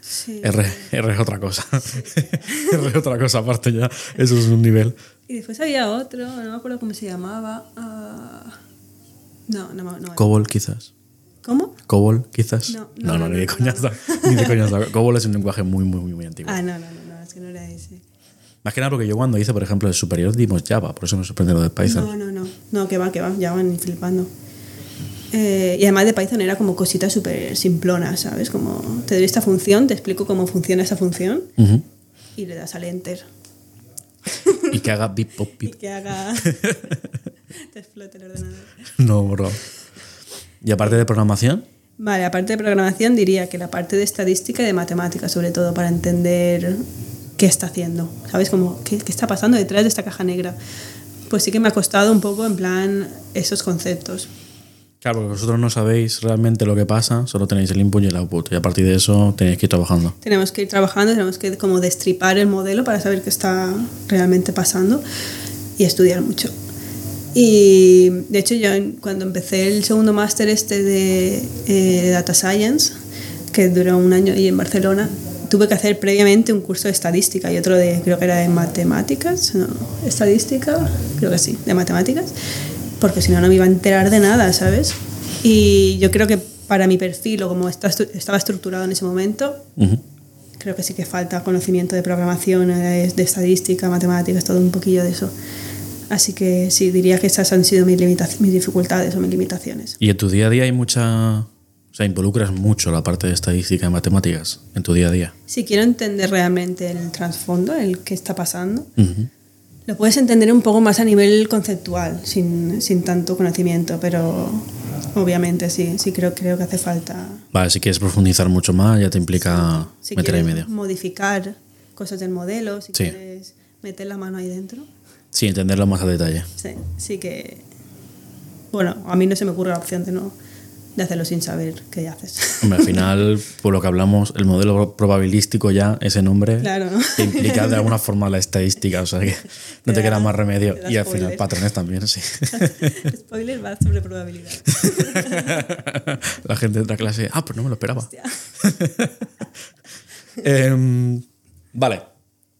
Sí. R, R es otra cosa. (laughs) R es otra cosa, aparte ya. Eso es un nivel. Y después había otro, no me acuerdo cómo se llamaba. ah, no, no, no. Cobol, quizás. ¿Cómo? Cobol, quizás. No, no, no, no, no, ni de coñazo. (laughs) Ni de coñazo. Cobol es un lenguaje muy, muy, muy, muy antiguo. Ah, no, no, no, es que no era ese. Más que nada porque yo cuando hice, por ejemplo, el superior dimos Java, por eso me sorprende lo de Python. No, no, no, no, que va, que va, ya van flipando. Eh, y además de Python era como cositas súper simplonas, ¿sabes? Como te doy esta función, te explico cómo funciona esa función y le das al enter. (laughs) Y que haga bip, pop, Y que haga. (laughs) te explote el ordenador. No, bro. Y aparte de programación, Vale, aparte de programación, diría que la parte de estadística y de matemática, sobre todo, para entender qué está haciendo. ¿Sabes? Como, ¿qué, qué está pasando detrás de esta caja negra? Pues sí que me ha costado un poco, en plan, esos conceptos. Claro, porque vosotros no sabéis realmente lo que pasa, solo tenéis el input y el output. Y a partir de eso tenéis que ir trabajando. Tenemos que ir trabajando, tenemos que como destripar el modelo para saber qué está realmente pasando y estudiar mucho. Y de hecho yo cuando empecé el segundo máster este de eh, Data Science, que duró un año ahí en Barcelona, tuve que hacer previamente un curso de estadística y otro de, creo que era de matemáticas, no, estadística, creo que sí, de matemáticas, porque si no, no me iba a enterar de nada, ¿sabes? Y yo creo que para mi perfil o como está estaba estructurado en ese momento, Ujú. creo que sí que falta conocimiento de programación, eh, de estadística, matemáticas, todo un poquillo de eso. Así que sí, diría que esas han sido mis, mis dificultades o mis limitaciones. ¿Y en tu día a día hay mucha... O sea, involucras mucho la parte de estadística y matemáticas en tu día a día? Si quiero entender realmente el trasfondo, el que está pasando, Ujú. Lo puedes entender un poco más a nivel conceptual, sin, sin tanto conocimiento, pero obviamente sí, sí creo, creo que hace falta. Vale, si quieres profundizar mucho más, ya te implica Si meter ahí medio. modificar cosas del modelo, si Sí. quieres meter la mano ahí dentro, Sí, entenderlo más a detalle. sí, sí que. Bueno, a mí no se me ocurre la opción de no de hacerlo sin saber qué haces. Hombre, al final, por lo que hablamos, el modelo probabilístico ya, ese nombre, Claro, ¿no? te implica de alguna forma la estadística, o sea que no te Te queda da- más remedio. Y al final, patrones también, sí. (laughs) Spoiler va sobre probabilidad. (laughs) La gente de la clase, ah, pues no me lo esperaba. (laughs) Em, vale,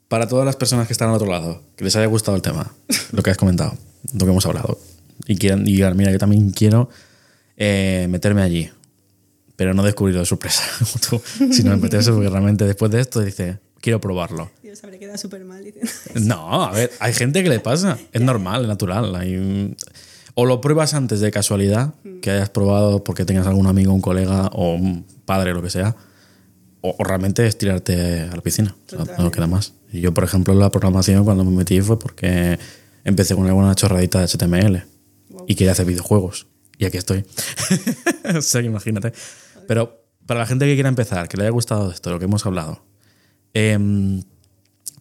para todas las personas que están al otro lado, que les haya gustado el tema, lo que has comentado, lo que hemos hablado, y quieran y digan, mira, yo también quiero eh, meterme allí, pero no descubrirlo de sorpresa, (laughs) como tú, sino meterse porque realmente después de esto dice, quiero probarlo. Dios, habré quedado súper mal. No, a ver, hay gente que le pasa, es normal, es natural. hay o lo pruebas antes de casualidad, que hayas probado porque tengas algún amigo, un colega o un padre, lo que sea, o, o realmente es tirarte a la piscina, o sea, no queda más. Y yo, por ejemplo, la programación cuando me metí fue porque empecé con alguna chorradita de HTML y quería hacer videojuegos. Y aquí estoy. (laughs) o sea, que imagínate. Pero para la gente que quiera empezar, que le haya gustado esto, lo que hemos hablado, em,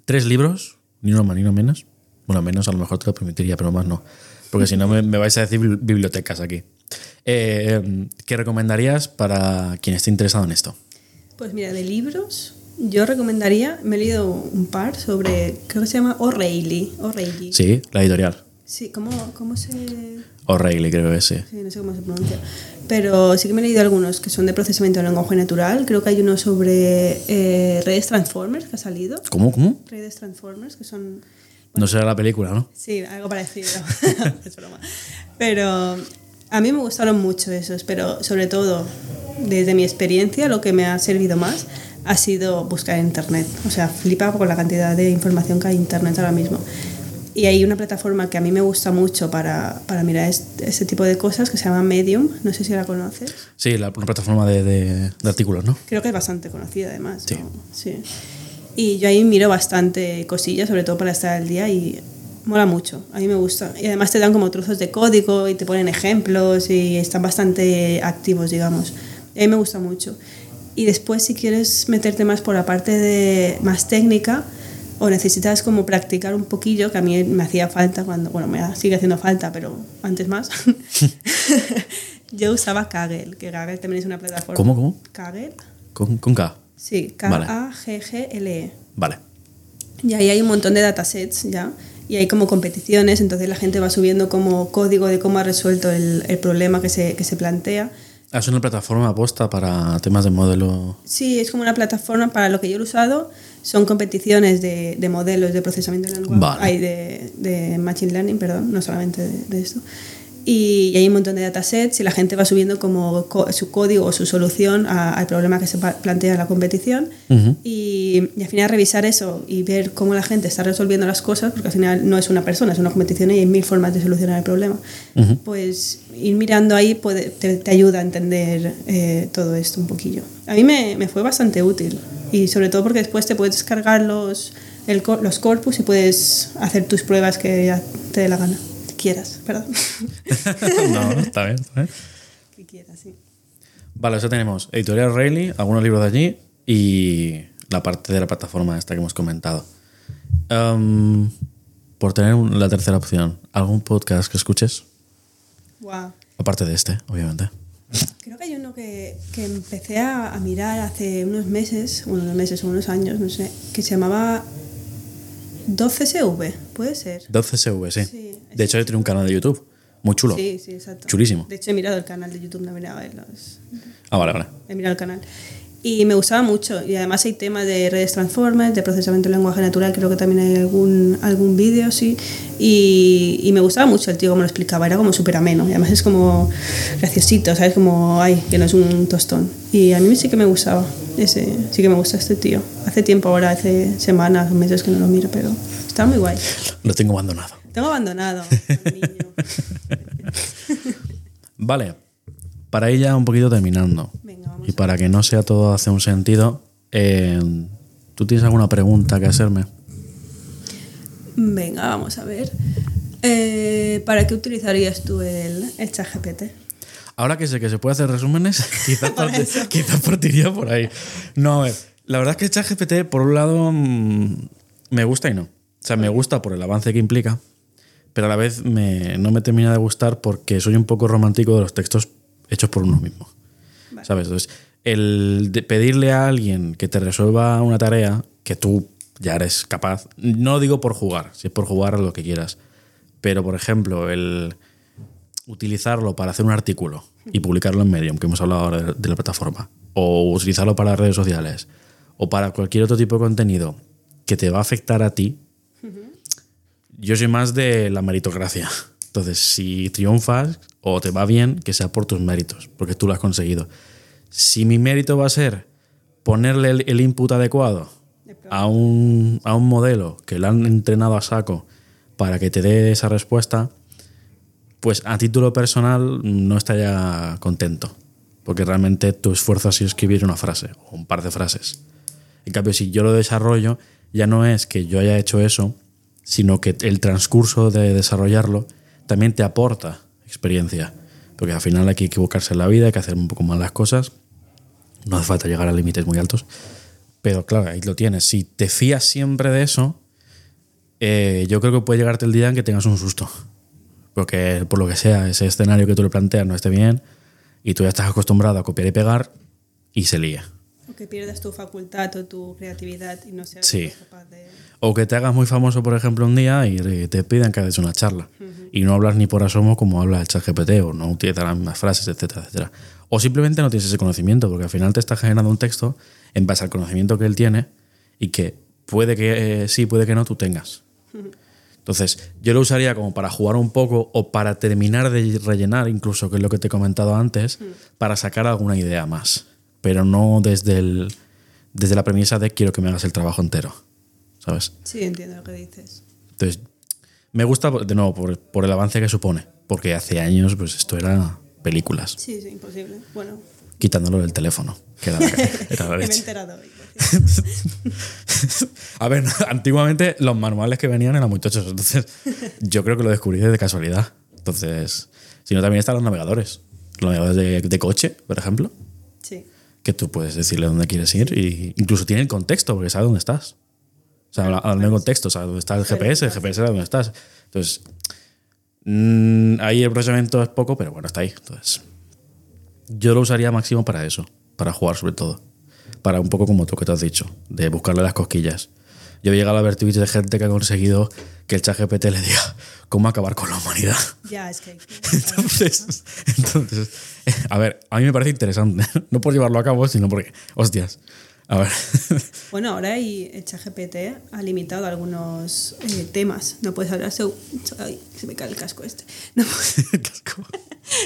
tres libros, ni uno más ni uno menos. Bueno, menos a lo mejor te lo permitiría, pero más no. Porque si no me, me vais a decir bibli- bibliotecas aquí. Eh, ¿Qué recomendarías para quien esté interesado en esto? Pues mira, de libros, yo recomendaría, me he leído un par sobre, creo que se llama O'Reilly. O'Reilly. Sí, la editorial. Sí, ¿cómo, cómo se...? O'Reilly, creo que sí. Sí, no sé cómo se pronuncia. Pero sí que me he leído algunos que son de procesamiento de lenguaje natural. Creo que hay uno sobre eh, redes Transformers que ha salido. ¿Cómo? ¿Cómo? Redes Transformers, que son... No será la película, ¿no? Sí, algo parecido. (laughs) es broma. Pero a mí me gustaron mucho esos, pero sobre todo, desde mi experiencia, lo que me ha servido más ha sido buscar en internet. O sea, flipa con la cantidad de información que hay en internet ahora mismo. Y hay una plataforma que a mí me gusta mucho para, para mirar este, este tipo de cosas que se llama Medium. No sé si la conoces. Sí, la, una plataforma de, de- de artículos, ¿no? Creo que es bastante conocida además. Sí. ¿no? sí. Y yo ahí miro bastante cosillas, sobre todo para estar al día y mola mucho. A mí me gusta. Y además te dan como trozos de código y te ponen ejemplos y están bastante activos, digamos. Y a mí me gusta mucho. Y después si quieres meterte más por la parte de más técnica o necesitas como practicar un poquillo, que a mí me hacía falta cuando, bueno, me sigue haciendo falta, pero antes más. (laughs) yo usaba Kaggle, que Kaggle también es una plataforma. ¿Cómo, cómo? Kaggle. Con, con K. Sí. K-A-G-G-L-E. Vale. Y ahí hay un montón de datasets ya. Y hay como competiciones, entonces la gente va subiendo como código de cómo ha resuelto el, el problema que se, que se plantea. Ah, Es una plataforma aposta para temas de modelo. Sí, es como una plataforma para lo que yo he usado. Son competiciones de, de modelos de procesamiento de lenguaje. Vale. Hay de, de Machine Learning, perdón, no solamente de, de esto. Y, y hay un montón de datasets y la gente va subiendo como co- su código o su solución a- al problema que se plantea en la competición. Ujú. y, y al final revisar eso y ver cómo la gente está resolviendo las cosas, porque al final no es una persona, es una competición y hay mil formas de solucionar el problema. Ujú. Pues ir mirando ahí puede, te, te ayuda a entender eh, todo esto un poquillo. A mí me, me fue bastante útil y sobre todo porque después te puedes descargar los, el los corpus y puedes hacer tus pruebas que ya te dé la gana. Que quieras, perdón. (laughs) no, está bien, está bien. que quieras, sí. Vale, eso tenemos Editorial Rayleigh, algunos libros de allí y la parte de la plataforma esta que hemos comentado. Em, por tener la tercera opción, ¿algún podcast que escuches? Wow. Aparte de este, obviamente. Creo que hay uno que, que empecé a, a mirar hace unos meses, bueno, unos meses o unos años, no sé, que se llamaba 12SV, ¿puede ser? 12SV, sí. Sí, de hecho, yo tiene un canal de YouTube. Muy chulo. Sí, sí, exacto. Chulísimo. De hecho, he mirado el canal de YouTube, no he mirado eh, los, Ah, vale, vale. he mirado el canal. Y me gustaba mucho. Y además hay temas de redes transformers, de procesamiento de lenguaje natural, creo que también hay algún, algún vídeo, sí. Y, y me gustaba mucho el tío como lo explicaba, era como súper ameno. Y además es como graciosito, ¿sabes? Como, ay, que no es un tostón. Y a mí sí que me gustaba, ese, sí que me gusta este tío. Hace tiempo ahora, hace semanas, meses que no lo miro, pero está muy guay. Lo tengo abandonado. Tengo abandonado al (laughs) niño. Vale, para ella un poquito terminando. Y para que no sea todo hace un sentido, eh, ¿tú tienes alguna pregunta que hacerme? Venga, vamos a ver. Eh, ¿Para qué utilizarías tú el, el chat GPT? Ahora que sé que se puede hacer resúmenes, (laughs) quizás, parte- quizás partiría por ahí. No, a ver, la verdad es que ChatGPT, por un lado, mm, me gusta y no. O sea, me gusta por el avance que implica, pero a la vez me- no me termina de gustar porque soy un poco romántico de los textos hechos por uno mismo. Vale. ¿Sabes? Entonces, el de pedirle a alguien que te resuelva una tarea que tú ya eres capaz, no digo por jugar, si es por jugar lo que quieras, pero por ejemplo, el utilizarlo para hacer un artículo y publicarlo en Medium, que hemos hablado ahora de, de la plataforma, o utilizarlo para redes sociales, o para cualquier otro tipo de contenido que te va a afectar a ti, yo soy más de la meritocracia. Entonces, si triunfas o te va bien, que sea por tus méritos, porque tú lo has conseguido. Si mi mérito va a ser ponerle el, el input adecuado a un, a un modelo que lo han entrenado a saco para que te dé esa respuesta, pues a título personal no estaría contento, porque realmente tu esfuerzo ha sido escribir una frase o un par de frases. En cambio, si yo lo desarrollo, ya no es que yo haya hecho eso, sino que el transcurso de desarrollarlo también te aporta experiencia, porque al final hay que equivocarse en la vida, hay que hacer un poco más las cosas, no hace falta llegar a límites muy altos, pero claro, ahí lo tienes. Si te fías siempre de eso, eh, yo creo que puede llegarte el día en que tengas un susto. Porque por lo que sea, ese escenario que tú le planteas no esté bien y tú ya estás acostumbrado a copiar y pegar y se lía. O que pierdas tu facultad o tu creatividad y no seas Sí. capaz de... O que te hagas muy famoso, por ejemplo, un día y te pidan que hagas una charla. Y no hablas ni por asomo como habla el chat GPT, o no utilizas las mismas frases, etcétera, etcétera. O simplemente no tienes ese conocimiento, porque al final te está generando un texto en base al conocimiento que él tiene y que puede que eh, sí, puede que no tú tengas. Entonces, yo lo usaría como para jugar un poco o para terminar de rellenar, incluso, que es lo que te he comentado antes, para sacar alguna idea más. Pero no desde, el, desde la premisa de quiero que me hagas el trabajo entero. ¿Sabes? Sí, entiendo lo que dices. Entonces, me gusta, de nuevo, por, por el avance que supone. Porque hace años, pues esto era películas, Sí, sí, imposible. Bueno, quitándolo del teléfono, que era la, (laughs) era la me he enterado hoy. (laughs) A ver, (laughs) antiguamente los manuales que venían eran muy tochos, entonces yo creo que lo descubrí de casualidad. Entonces, si no, también están los navegadores. Los navegadores de, de coche, por ejemplo, Sí. Que tú puedes decirle dónde quieres ir y incluso tiene el contexto, porque sabe dónde estás. O sea, habla- hablando de contexto, sabe dónde está el GPS, el GPS sabe dónde estás. Entonces, mm, ahí el procesamiento es poco, pero bueno, está ahí. Entonces, yo lo usaría máximo para eso, para jugar sobre todo. Para un poco como tú que te has dicho, de buscarle las cosquillas. Yo he llegado a ver tweets de gente que ha conseguido que el chat GPT le diga cómo acabar con la humanidad. Ya, es que... (laughs) Entonces, entonces, eh, a ver, a mí me parece interesante. (laughs) No por llevarlo a cabo, sino porque, hostias. A ver. (laughs) Bueno, ahora hay, el ChatGPT ha limitado algunos eh, temas. No puedes hablar según... Ay, se me cae el casco este.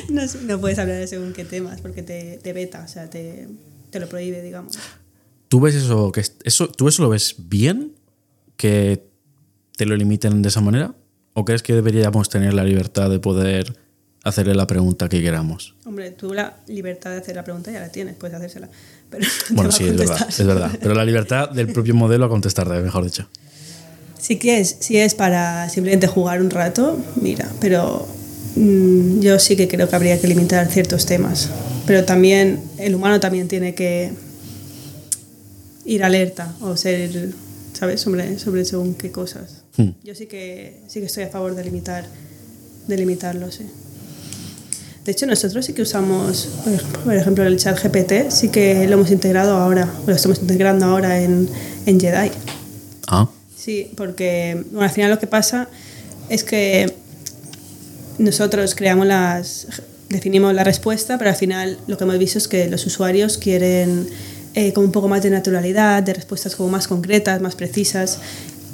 No, no, puedes hablar de según qué temas porque te, te veta, o sea, te, te lo prohíbe, digamos. ¿Tú ves eso, que es- eso, ¿Tú eso lo ves bien? ¿Que te lo limiten de esa manera? ¿O crees que deberíamos tener la libertad de poder hacerle la pregunta que queramos? Hombre, tú la libertad de hacer la pregunta ya la tienes, puedes hacérsela. Pero (laughs) no Bueno, sí, es verdad, contestar. es verdad. Pero la libertad del propio modelo a contestarte, mejor dicho. Si quieres, si es para simplemente jugar un rato, mira, pero mm, yo sí que creo que habría que limitar ciertos temas. Pero también el humano también tiene que ir alerta o ser, ¿sabes? Sobre, sobre según qué cosas. Hmm. Yo sí que, sí que estoy a favor de limitar, de limitarlo, sí. De hecho, nosotros sí que usamos, por ej- por ejemplo, el chat GPT, sí que lo hemos integrado ahora, lo estamos integrando ahora en, en Jedi. Ah, Sí, porque bueno, al final lo que pasa es que nosotros creamos las, definimos la respuesta, pero al final lo que hemos visto es que los usuarios quieren eh, como un poco más de naturalidad, de respuestas como más concretas, más precisas.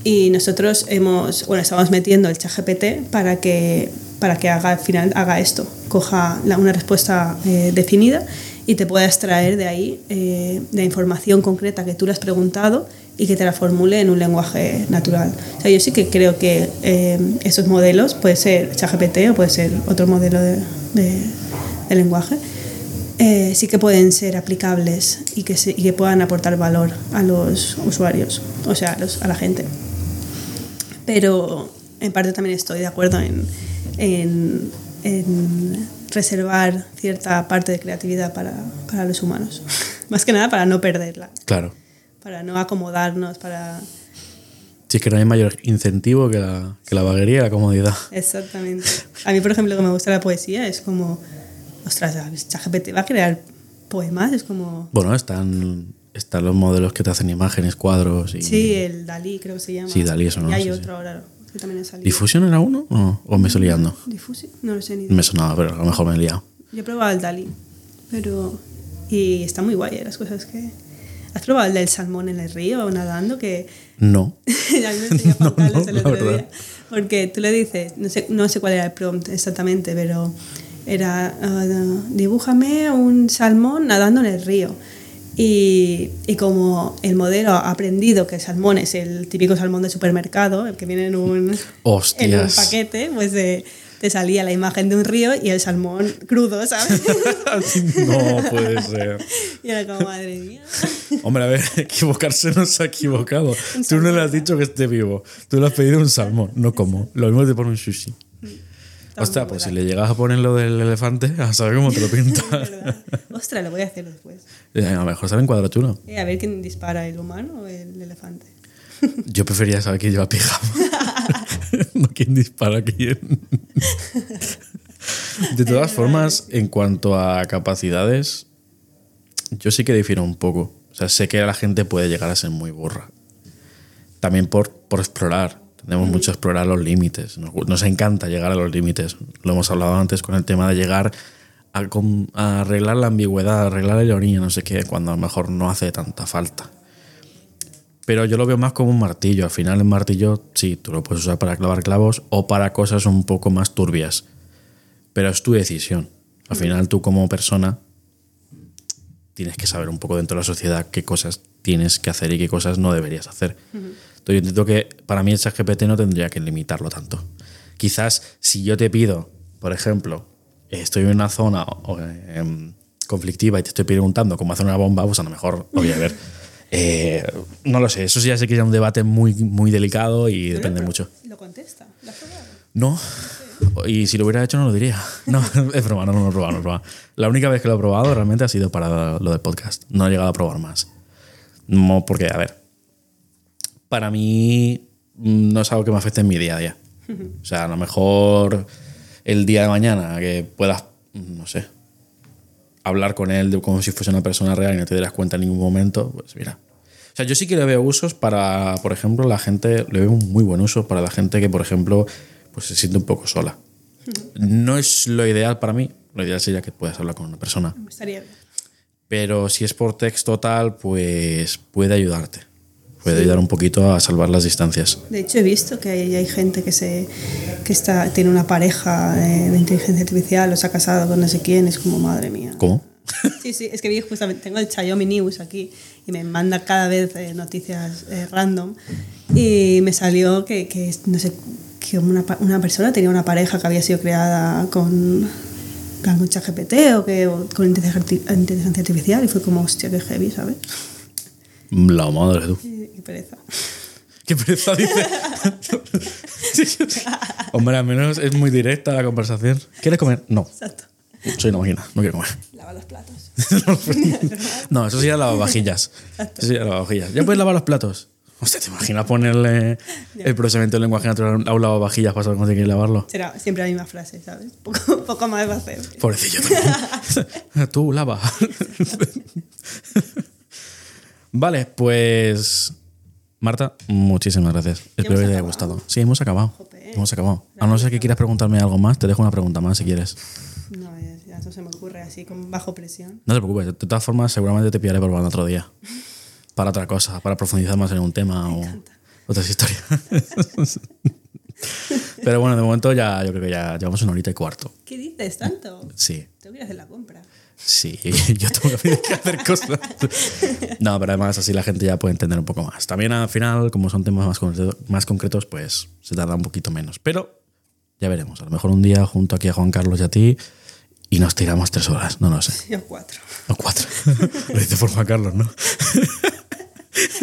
Y nosotros hemos, bueno, estamos metiendo el chat GPT para que, para que haga, al final haga esto, coja la- una respuesta eh, definida y te pueda extraer de ahí eh, la información concreta que tú le has preguntado y que te la formule en un lenguaje natural. O sea, yo sí que creo que eh, esos modelos, puede ser ChatGPT o puede ser otro modelo de, de- de lenguaje, eh, sí que pueden ser aplicables y que, se- y que puedan aportar valor a los usuarios, o sea, a, los- a la gente. Pero en parte también estoy de acuerdo en, en- en reservar cierta parte de creatividad para, para los humanos. (laughs) Más que nada para no perderla, Claro. para no acomodarnos, para... Sí, que no hay mayor incentivo que la, que la vaguería y la comodidad. Exactamente. A mí, por ejemplo, que me gusta la poesía, es como, ostras, ChatGPT va a crear poemas, es como... Bueno, están, están los modelos que te hacen imágenes, cuadros y... Sí, el Dalí creo que se llama. Sí, Dalí, eso no Y hay sé, otro ahora que también salido. ¿Diffusion era uno? ¿O, o me estoy liando? Difusi, no lo sé ni. Me sonaba, pero a lo mejor me he liado. Yo he probado el Dalí, pero... Y está muy guay, eh, las cosas que... ¿Has probado el del salmón en el río nadando? Que No. (laughs) a mí me enseñó (laughs) Juan No, no, el la otro verdad. día. Porque tú le dices, no sé, no sé cuál era el prompt exactamente, pero era, ah, dibújame un salmón nadando en el río. Y, y como el modelo ha aprendido que el salmón es el típico salmón de supermercado, el que viene en un, en un paquete, pues eh, te salía la imagen de un río y el salmón crudo, ¿sabes? (laughs) no puede ser. (laughs) y era como, madre mía. (laughs) Hombre, a ver, equivocarse no se ha equivocado. Tú no le has dicho que esté vivo. Tú le has pedido un salmón, no como. Lo mismo te pone un sushi. Ostras, pues si le llegas a poner lo del elefante, a saber cómo te lo (laughs) pinta. ¿Verdad? Ostras, lo voy a hacer después. Eh, a lo mejor sale en cuadro chulo. Eh, a ver quién dispara, el humano o el elefante. (laughs) Yo preferiría saber quién lleva pijama. (laughs) no quién dispara a quién. De todas formas, en cuanto a capacidades, yo sí que difiero un poco. O sea, sé que la gente puede llegar a ser muy burra. También por, por explorar. Tenemos mucho explorar los límites. Nos, nos encanta llegar a los límites. Lo hemos hablado antes con el tema de llegar a, a arreglar la ambigüedad, a arreglar la ironía, no sé qué, cuando a lo mejor no hace tanta falta. Pero yo lo veo más como un martillo. Al final, el martillo, sí, tú lo puedes usar para clavar clavos o para cosas un poco más turbias. Pero es tu decisión. Al final, tú como persona tienes que saber un poco dentro de la sociedad qué cosas tienes que hacer y qué cosas no deberías hacer. Entonces, yo entiendo que para mí el ChatGPT no tendría que limitarlo tanto. Quizás si yo te pido, por ejemplo, estoy en una zona em, conflictiva y te estoy preguntando cómo hacer una bomba, pues a lo mejor, oye, a ver, (laughs) eh, no lo sé, eso sí ya sé que es un debate muy, muy delicado y depende mucho. Lo contesta. ¿Lo has probado? No. Y si lo hubiera hecho no lo diría. (laughs) No, es broma, no, no lo he probado, no lo he probado. La única vez que lo he probado realmente ha sido para lo del podcast. No he llegado a probar más. No, porque, a ver, para mí mm, no es algo que me afecte en mi día a día. O sea, a lo mejor el día de mañana que puedas, mm, no sé, hablar con él de como si fuese una persona real y no te dieras cuenta en ningún momento, pues mira. O sea, yo sí que le veo usos para, por ejemplo, la gente, le veo un muy buen uso para la gente que, por ejemplo, pues se siente un poco sola. No es lo ideal para mí, lo ideal sería que puedas hablar con una persona. Estaría bien. Pero si es por texto tal, pues puede ayudarte. Puede ayudar un poquito a salvar las distancias. De hecho, he visto que hay, hay gente que, se, que está, tiene una pareja de, de inteligencia artificial o se ha casado con no sé quién. Es como, madre mía. ¿Cómo? (laughs) Sí, sí, es que vi justamente, tengo el Xiaomi News aquí y me manda cada vez eh, noticias eh, random y me salió que, que no sé, que una, una persona tenía una pareja que había sido creada con, con mucha GPT o, que, o con inteligencia artificial y fue como, hostia, qué heavy, ¿sabes? La madre tú. Pereza. ¿Qué pereza dice? Hombre, al menos es muy directa la conversación. ¿Quieres comer? No. Exacto. Soy una máquina, no quiero comer. Lava los platos. (laughs) No, eso sería lavavajillas. Eso sería lavavajillas. ¿Ya puedes lavar los platos? Hostia, ¿te imaginas ponerle el procesamiento del lenguaje natural a un lavavajillas para saber cómo tiene que lavarlo? Será siempre la misma frase, ¿sabes? Poco, poco más va a hacer. Pobrecillo también. (laughs) Tú, lava. vale, pues. Marta, muchísimas gracias. Espero que te haya gustado. Sí, hemos acabado. Hemos acabado. A no ser que quieras preguntarme algo más, te dejo una pregunta más si quieres. No, ya, no se me ocurre así, con bajo presión. No te preocupes, de todas formas, seguramente te pillaré probando otro día. (laughs) Para otra cosa, para profundizar más en un tema o otras historias. (laughs) Pero bueno, de momento ya, yo creo que ya llevamos una horita y cuarto. ¿Qué dices tanto? Sí. Tengo que ir a hacer la compra. Sí, (laughs) yo tengo que (laughs) hacer cosas. No, pero además así la gente ya puede entender un poco más. También al final, como son temas más concretos, más concretos pues se tarda un poquito menos. Pero ya veremos. A lo mejor un día junto aquí a Juan Carlos y a ti y nos tiramos tres horas. No lo sé. O cuatro. O cuatro. (laughs) lo dice por Juan Carlos, ¿no?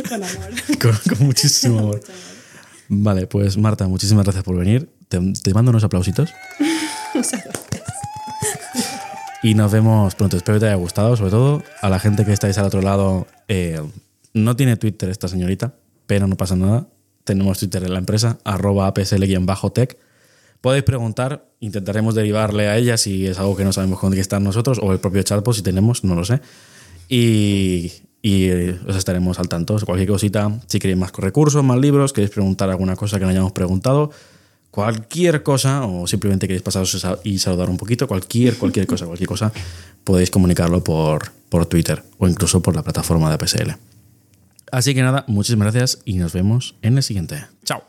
Con amor. con, con muchísimo amor. Vale, pues Marta, muchísimas gracias por venir. Te, te mando unos aplausitos. Muchas gracias. Y nos vemos pronto. Espero que te haya gustado, sobre todo a la gente que estáis al otro lado. eh, no tiene Twitter esta señorita, pero no pasa nada. Tenemos Twitter en la empresa, arroba apsl-tech. Podéis preguntar, intentaremos derivarle a ella si es algo que no sabemos con qué estar nosotros, o el propio Charpo si tenemos, no lo sé. Y, y, os estaremos al tanto. Cualquier cosita, si queréis más recursos, más libros, queréis preguntar alguna cosa que no hayamos preguntado, cualquier cosa, o simplemente queréis pasaros y saludar un poquito, cualquier, cualquier cosa, cualquier cosa, podéis comunicarlo por, por Twitter o incluso por la plataforma de APSL. Así que nada, muchísimas gracias y nos vemos en el siguiente. Chao.